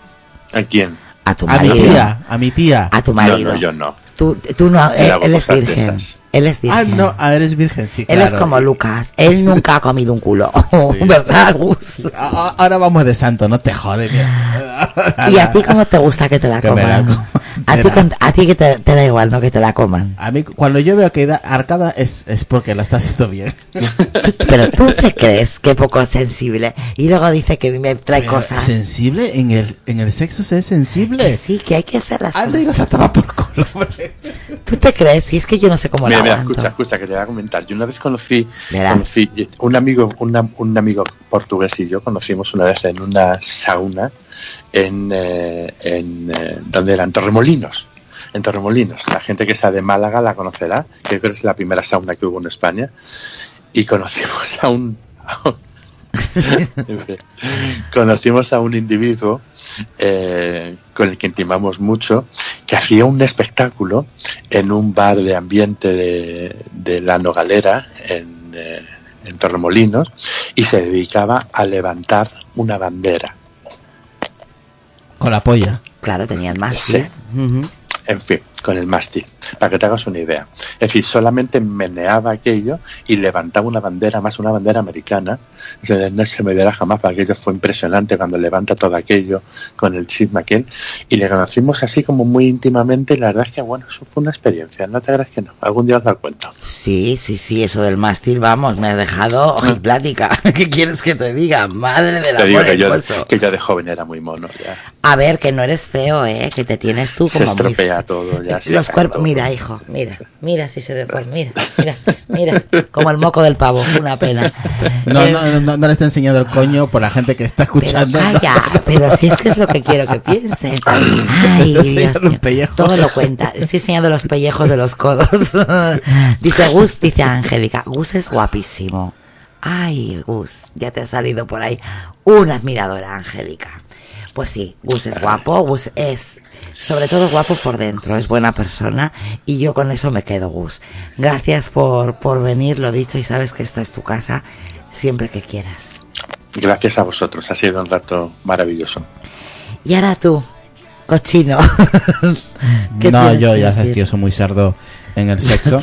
¿A quién? A tu A mi marido. tía, a mi tía. A tu No, marido. no, yo no. Tú, tú no, él, es virgen. Él es Ah, virgen. no, ah, eres virgen, sí, Él es claro. como Lucas. Él nunca ha comido un culo. ¿Verdad, Gus? Ahora vamos de santo, no te jode, mira. ¿Y a ti cómo te gusta que te la Que la coman? co- A ti, a ti que te, te da igual, ¿no? Que te la coman. A mí, cuando yo veo que da arcada, es, es porque la está haciendo bien. Pero tú te crees que poco sensible. Y luego dice que me trae Pero, cosas. ¿Sensible? ¿En el, ¿En el sexo se es Que sensible? sí, que hay que hacer las y cosas. ataba por ¿Tú te crees? Si es que yo no sé cómo Mira, la mira, escucha, escucha, que te voy a comentar. Yo una vez conocí, conocí un amigo, una- un amigo portugués y yo conocimos una vez en una sauna en, eh, en eh, donde eran Torremolinos. En Torremolinos. La gente que sea de Málaga la conocerá, que creo que es la primera sauna que hubo en España. Y conocimos a un, a. Conocimos a un individuo eh, con el que intimamos mucho, que hacía un espectáculo en un bar de ambiente de, de la Nogalera, en, eh, en Torremolinos, y se dedicaba a levantar una bandera. Con la polla. Claro, tenían más. Sí. En fin, con el mástil, para que te hagas una idea. Es decir, solamente meneaba aquello y levantaba una bandera, más una bandera americana. Se- No se me verá jamás, para aquello fue impresionante cuando levanta todo aquello con el chisme aquel. Y le conocimos así como muy íntimamente y la verdad es que, bueno, eso fue una experiencia, no te creas que no. Algún día os la cuento. Sí, sí, sí, eso del mástil, vamos, me ha dejado ojiplática. ¿Qué quieres que te diga? Madre del Te digo que yo, hermoso. que yo de joven era muy mono, ya. A ver, que no eres feo, ¿eh? Que te tienes tú Se como muy estropea todo, ya. Los cuerpos, mira, hijo, mira, mira si se deforma, mira, mira, mira, como el moco del pavo, una pena. No, Eh, no, no, no le está enseñando el coño por la gente que está Pero escuchando. calla, pero si es que es lo que quiero que piensen. Ay, Dios mío, todo lo cuenta. Estoy enseñando los pellejos de los codos. Dice Gus, dice Angélica, Gus es guapísimo. Ay, Gus, ya te ha salido por ahí una admiradora, Angélica. Pues sí, Gus es guapo, Gus es sobre todo guapo por dentro, es buena persona y yo con eso me quedo, Gus. Gracias por, por venir, lo dicho, y sabes que esta es tu casa siempre que quieras. Gracias a vosotros, ha sido un rato maravilloso. Y ahora tú, cochino. ¿Qué No, yo ya sabes que yo soy muy cerdo en el sexo.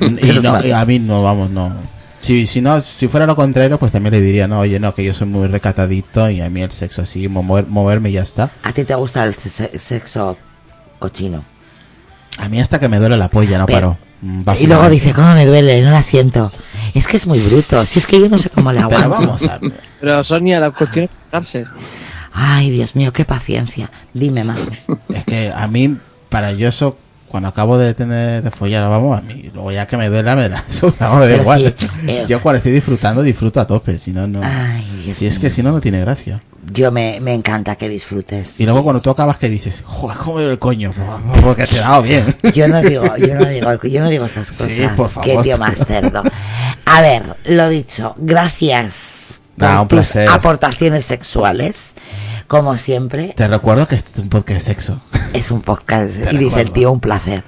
y no, y a mí no, vamos, no. Si, si no, si fuera lo contrario, pues también le diría, no, oye, no, que yo soy muy recatadito y a mí el sexo así, mover, moverme y ya está. A ti te gusta el se- sexo cochino. A mí hasta que me duele la polla, no Pero- paro. Mm, Y luego dice, ¿cómo me duele? No la siento. Es que es muy bruto. Si es que yo no sé cómo le Pero aguanto. vamos a ver. Pero Sonia, la cuestión es cagarse. Ay, Dios mío, qué paciencia. Dime, Majo. Es que a mí, para yo eso, cuando acabo de tener de follar, vamos, a mí, luego ya que me duela, me da, eso, vamos, me da igual. sí, eh. Yo cuando estoy disfrutando, disfruto a tope, si no, no. Ay, Si es mío. que si no, no tiene gracia. Yo me, me encanta que disfrutes. Y luego cuando tú acabas, que dices? Joder, ¿cómo me duele el coño? Porque te he dado bien. Yo no digo, yo no digo, yo no digo esas cosas. Sí, por favor. Qué tío más cerdo. A ver, lo dicho, gracias por un tus placer. aportaciones sexuales. Como siempre, Te recuerdo que este es un podcast de sexo. es un podcast Te y dice el recuerdo. tío un placer.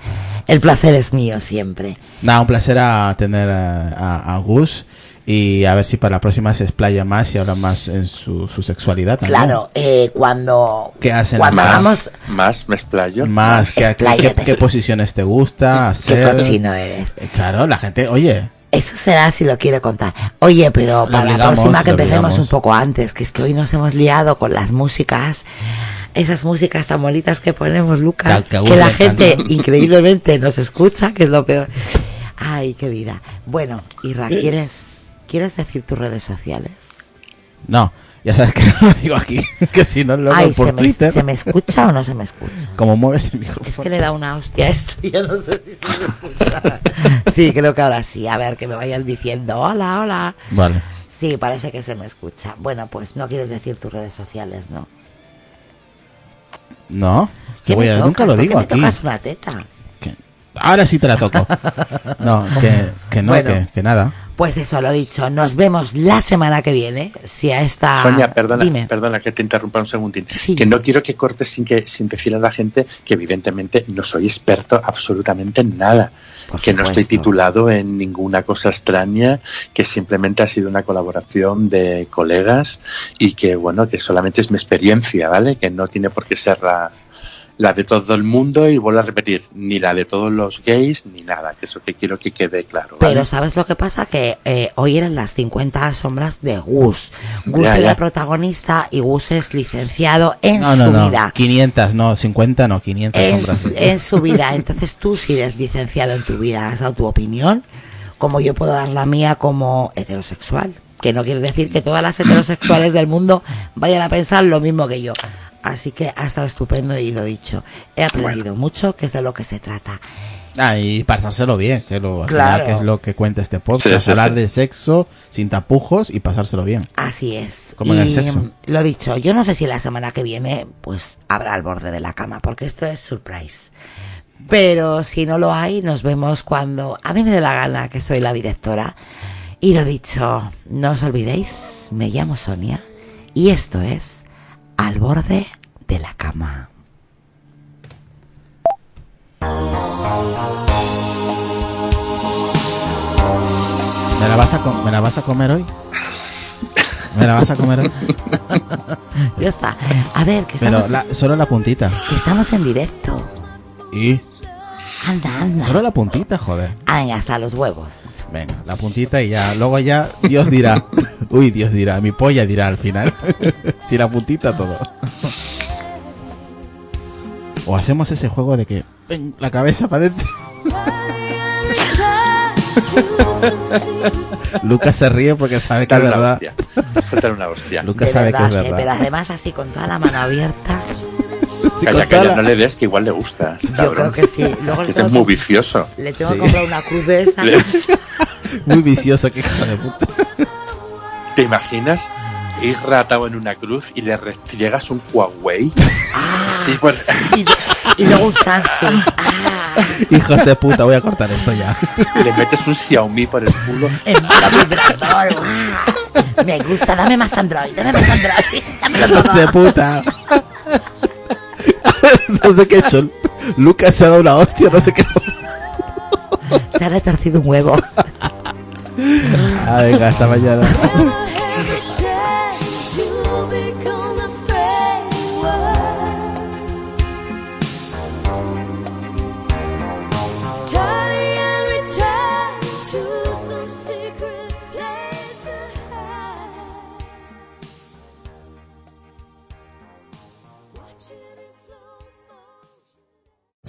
El placer es mío siempre. Nada, un placer a tener a, a- a Gus y a ver si para la próxima se explaya más y habla más en su, su sexualidad. también. Claro, eh, cuando, ¿Qué hacen cuando Más, hagamos, más, me explayo. Más, ¿qué, qué, qué- qué posiciones te gusta qué hacer? cochino eres. Eh, Claro, la gente, oye, Eso será si lo quiere contar. Oye, pero para la próxima que empecemos un poco antes, que es que hoy nos hemos liado con las músicas, esas músicas tan bonitas que ponemos, Lucas, Que- que que, aburre la gente increíblemente nos escucha, que es lo peor. Ay, qué vida. Bueno, Isra, ¿quieres, ¿quieres decir tus redes sociales? no, ya sabes que no lo digo aquí, que si no luego Ay, por ¿se me, Twitter, ¿se me escucha o no se me escucha? como mueves el Es micrófono. que le da una hostia a esto, yo no sé si se me escucha. Sí, creo que ahora sí. A ver, que me vayan diciendo, hola, hola. Vale. Sí, parece que se me escucha. Bueno, pues no quieres decir tus redes sociales, ¿no? No, que ¿Qué voy me a- tocas? nunca lo ¿Por qué digo me aquí. tocas una teta? Que- ahora sí te la toco. No, que, que no, Bueno. que, que nada. Pues eso, lo dicho. Nos vemos la semana que viene. Si a esta... Sonia, perdona, Dime. perdona que te interrumpa un segundín. Sí. Que no quiero que cortes sin que sin decir a la gente que evidentemente no soy experto absolutamente en nada. Por que no estoy titulado en ninguna cosa extraña, que simplemente ha sido una colaboración de colegas y que bueno, que solamente es mi experiencia, ¿vale? Que no tiene por qué ser la, la de todo el mundo y vuelvo a repetir, ni la de todos los gays, ni nada, que eso que quiero que quede claro. ¿vale? Pero ¿sabes lo que pasa? Que eh, hoy eran las 50 sombras de Gus. Gus Ya, ya. el protagonista y Gus es licenciado en No, no, su no. vida. 500, no, 50, no, 500 en, sombras. en su vida. Entonces tú, si eres licenciado en tu vida, has dado tu opinión, como yo puedo dar la mía como heterosexual. Que no quiere decir que todas las heterosexuales del mundo vayan a pensar lo mismo que yo. Así que ha estado estupendo y lo dicho. He aprendido mucho, que es de lo que se trata. Ah, y pasárselo bien, que, lo, Claro. que es lo que cuenta este podcast. Sí, sí, hablar sí. de sexo sin tapujos y pasárselo bien. Así es. Como en el sexo. Lo dicho, yo no sé si la semana que viene pues habrá al borde de la cama, porque esto es surprise. Pero si no lo hay, nos vemos cuando a mí me dé la gana, que soy la directora. Y lo dicho, no os olvidéis, me llamo Sonia y esto es Al borde de la cama. ¿Me la vas a, com- ¿me la vas a comer hoy? ¿Me la vas a comer hoy? Ya está. A ver, que Pero estamos, la- solo la puntita. que estamos en directo. Y Anda, anda. solo la puntita, joder. Ay, hasta los huevos. Venga, la puntita y ya. Luego ya Dios dirá. Uy, Dios dirá. Mi polla dirá al final. si la puntita todo. O hacemos ese juego de que ven, la cabeza para adentro. Lucas se ríe porque sabe que es verdad. hostia. Una hostia. Lucas De sabe que es verdad, eh, verdad. pero además así con toda la mano abierta. Sí, Calla, calla, la- no le des que igual le gusta. Yo cabrón. creo que sí. Luego Este tengo, es muy que, vicioso. le tengo Sí. que comprar una cruz de esas. Muy vicioso, que hijo de puta. ¿Te imaginas ir ratado en una cruz y le restriegas un Huawei? Sí, pues Y, y luego un Samsung. Ah, Hijos de puta, voy a cortar esto ya. le metes un Xiaomi por el culo. en vibrador. Me gusta, dame más Android, dame más Android. Dámelo Hijos de puta. no sé qué he hecho. Lucas se ha dado una hostia, no sé qué. Se ha retorcido un huevo. Ah, venga, hasta mañana.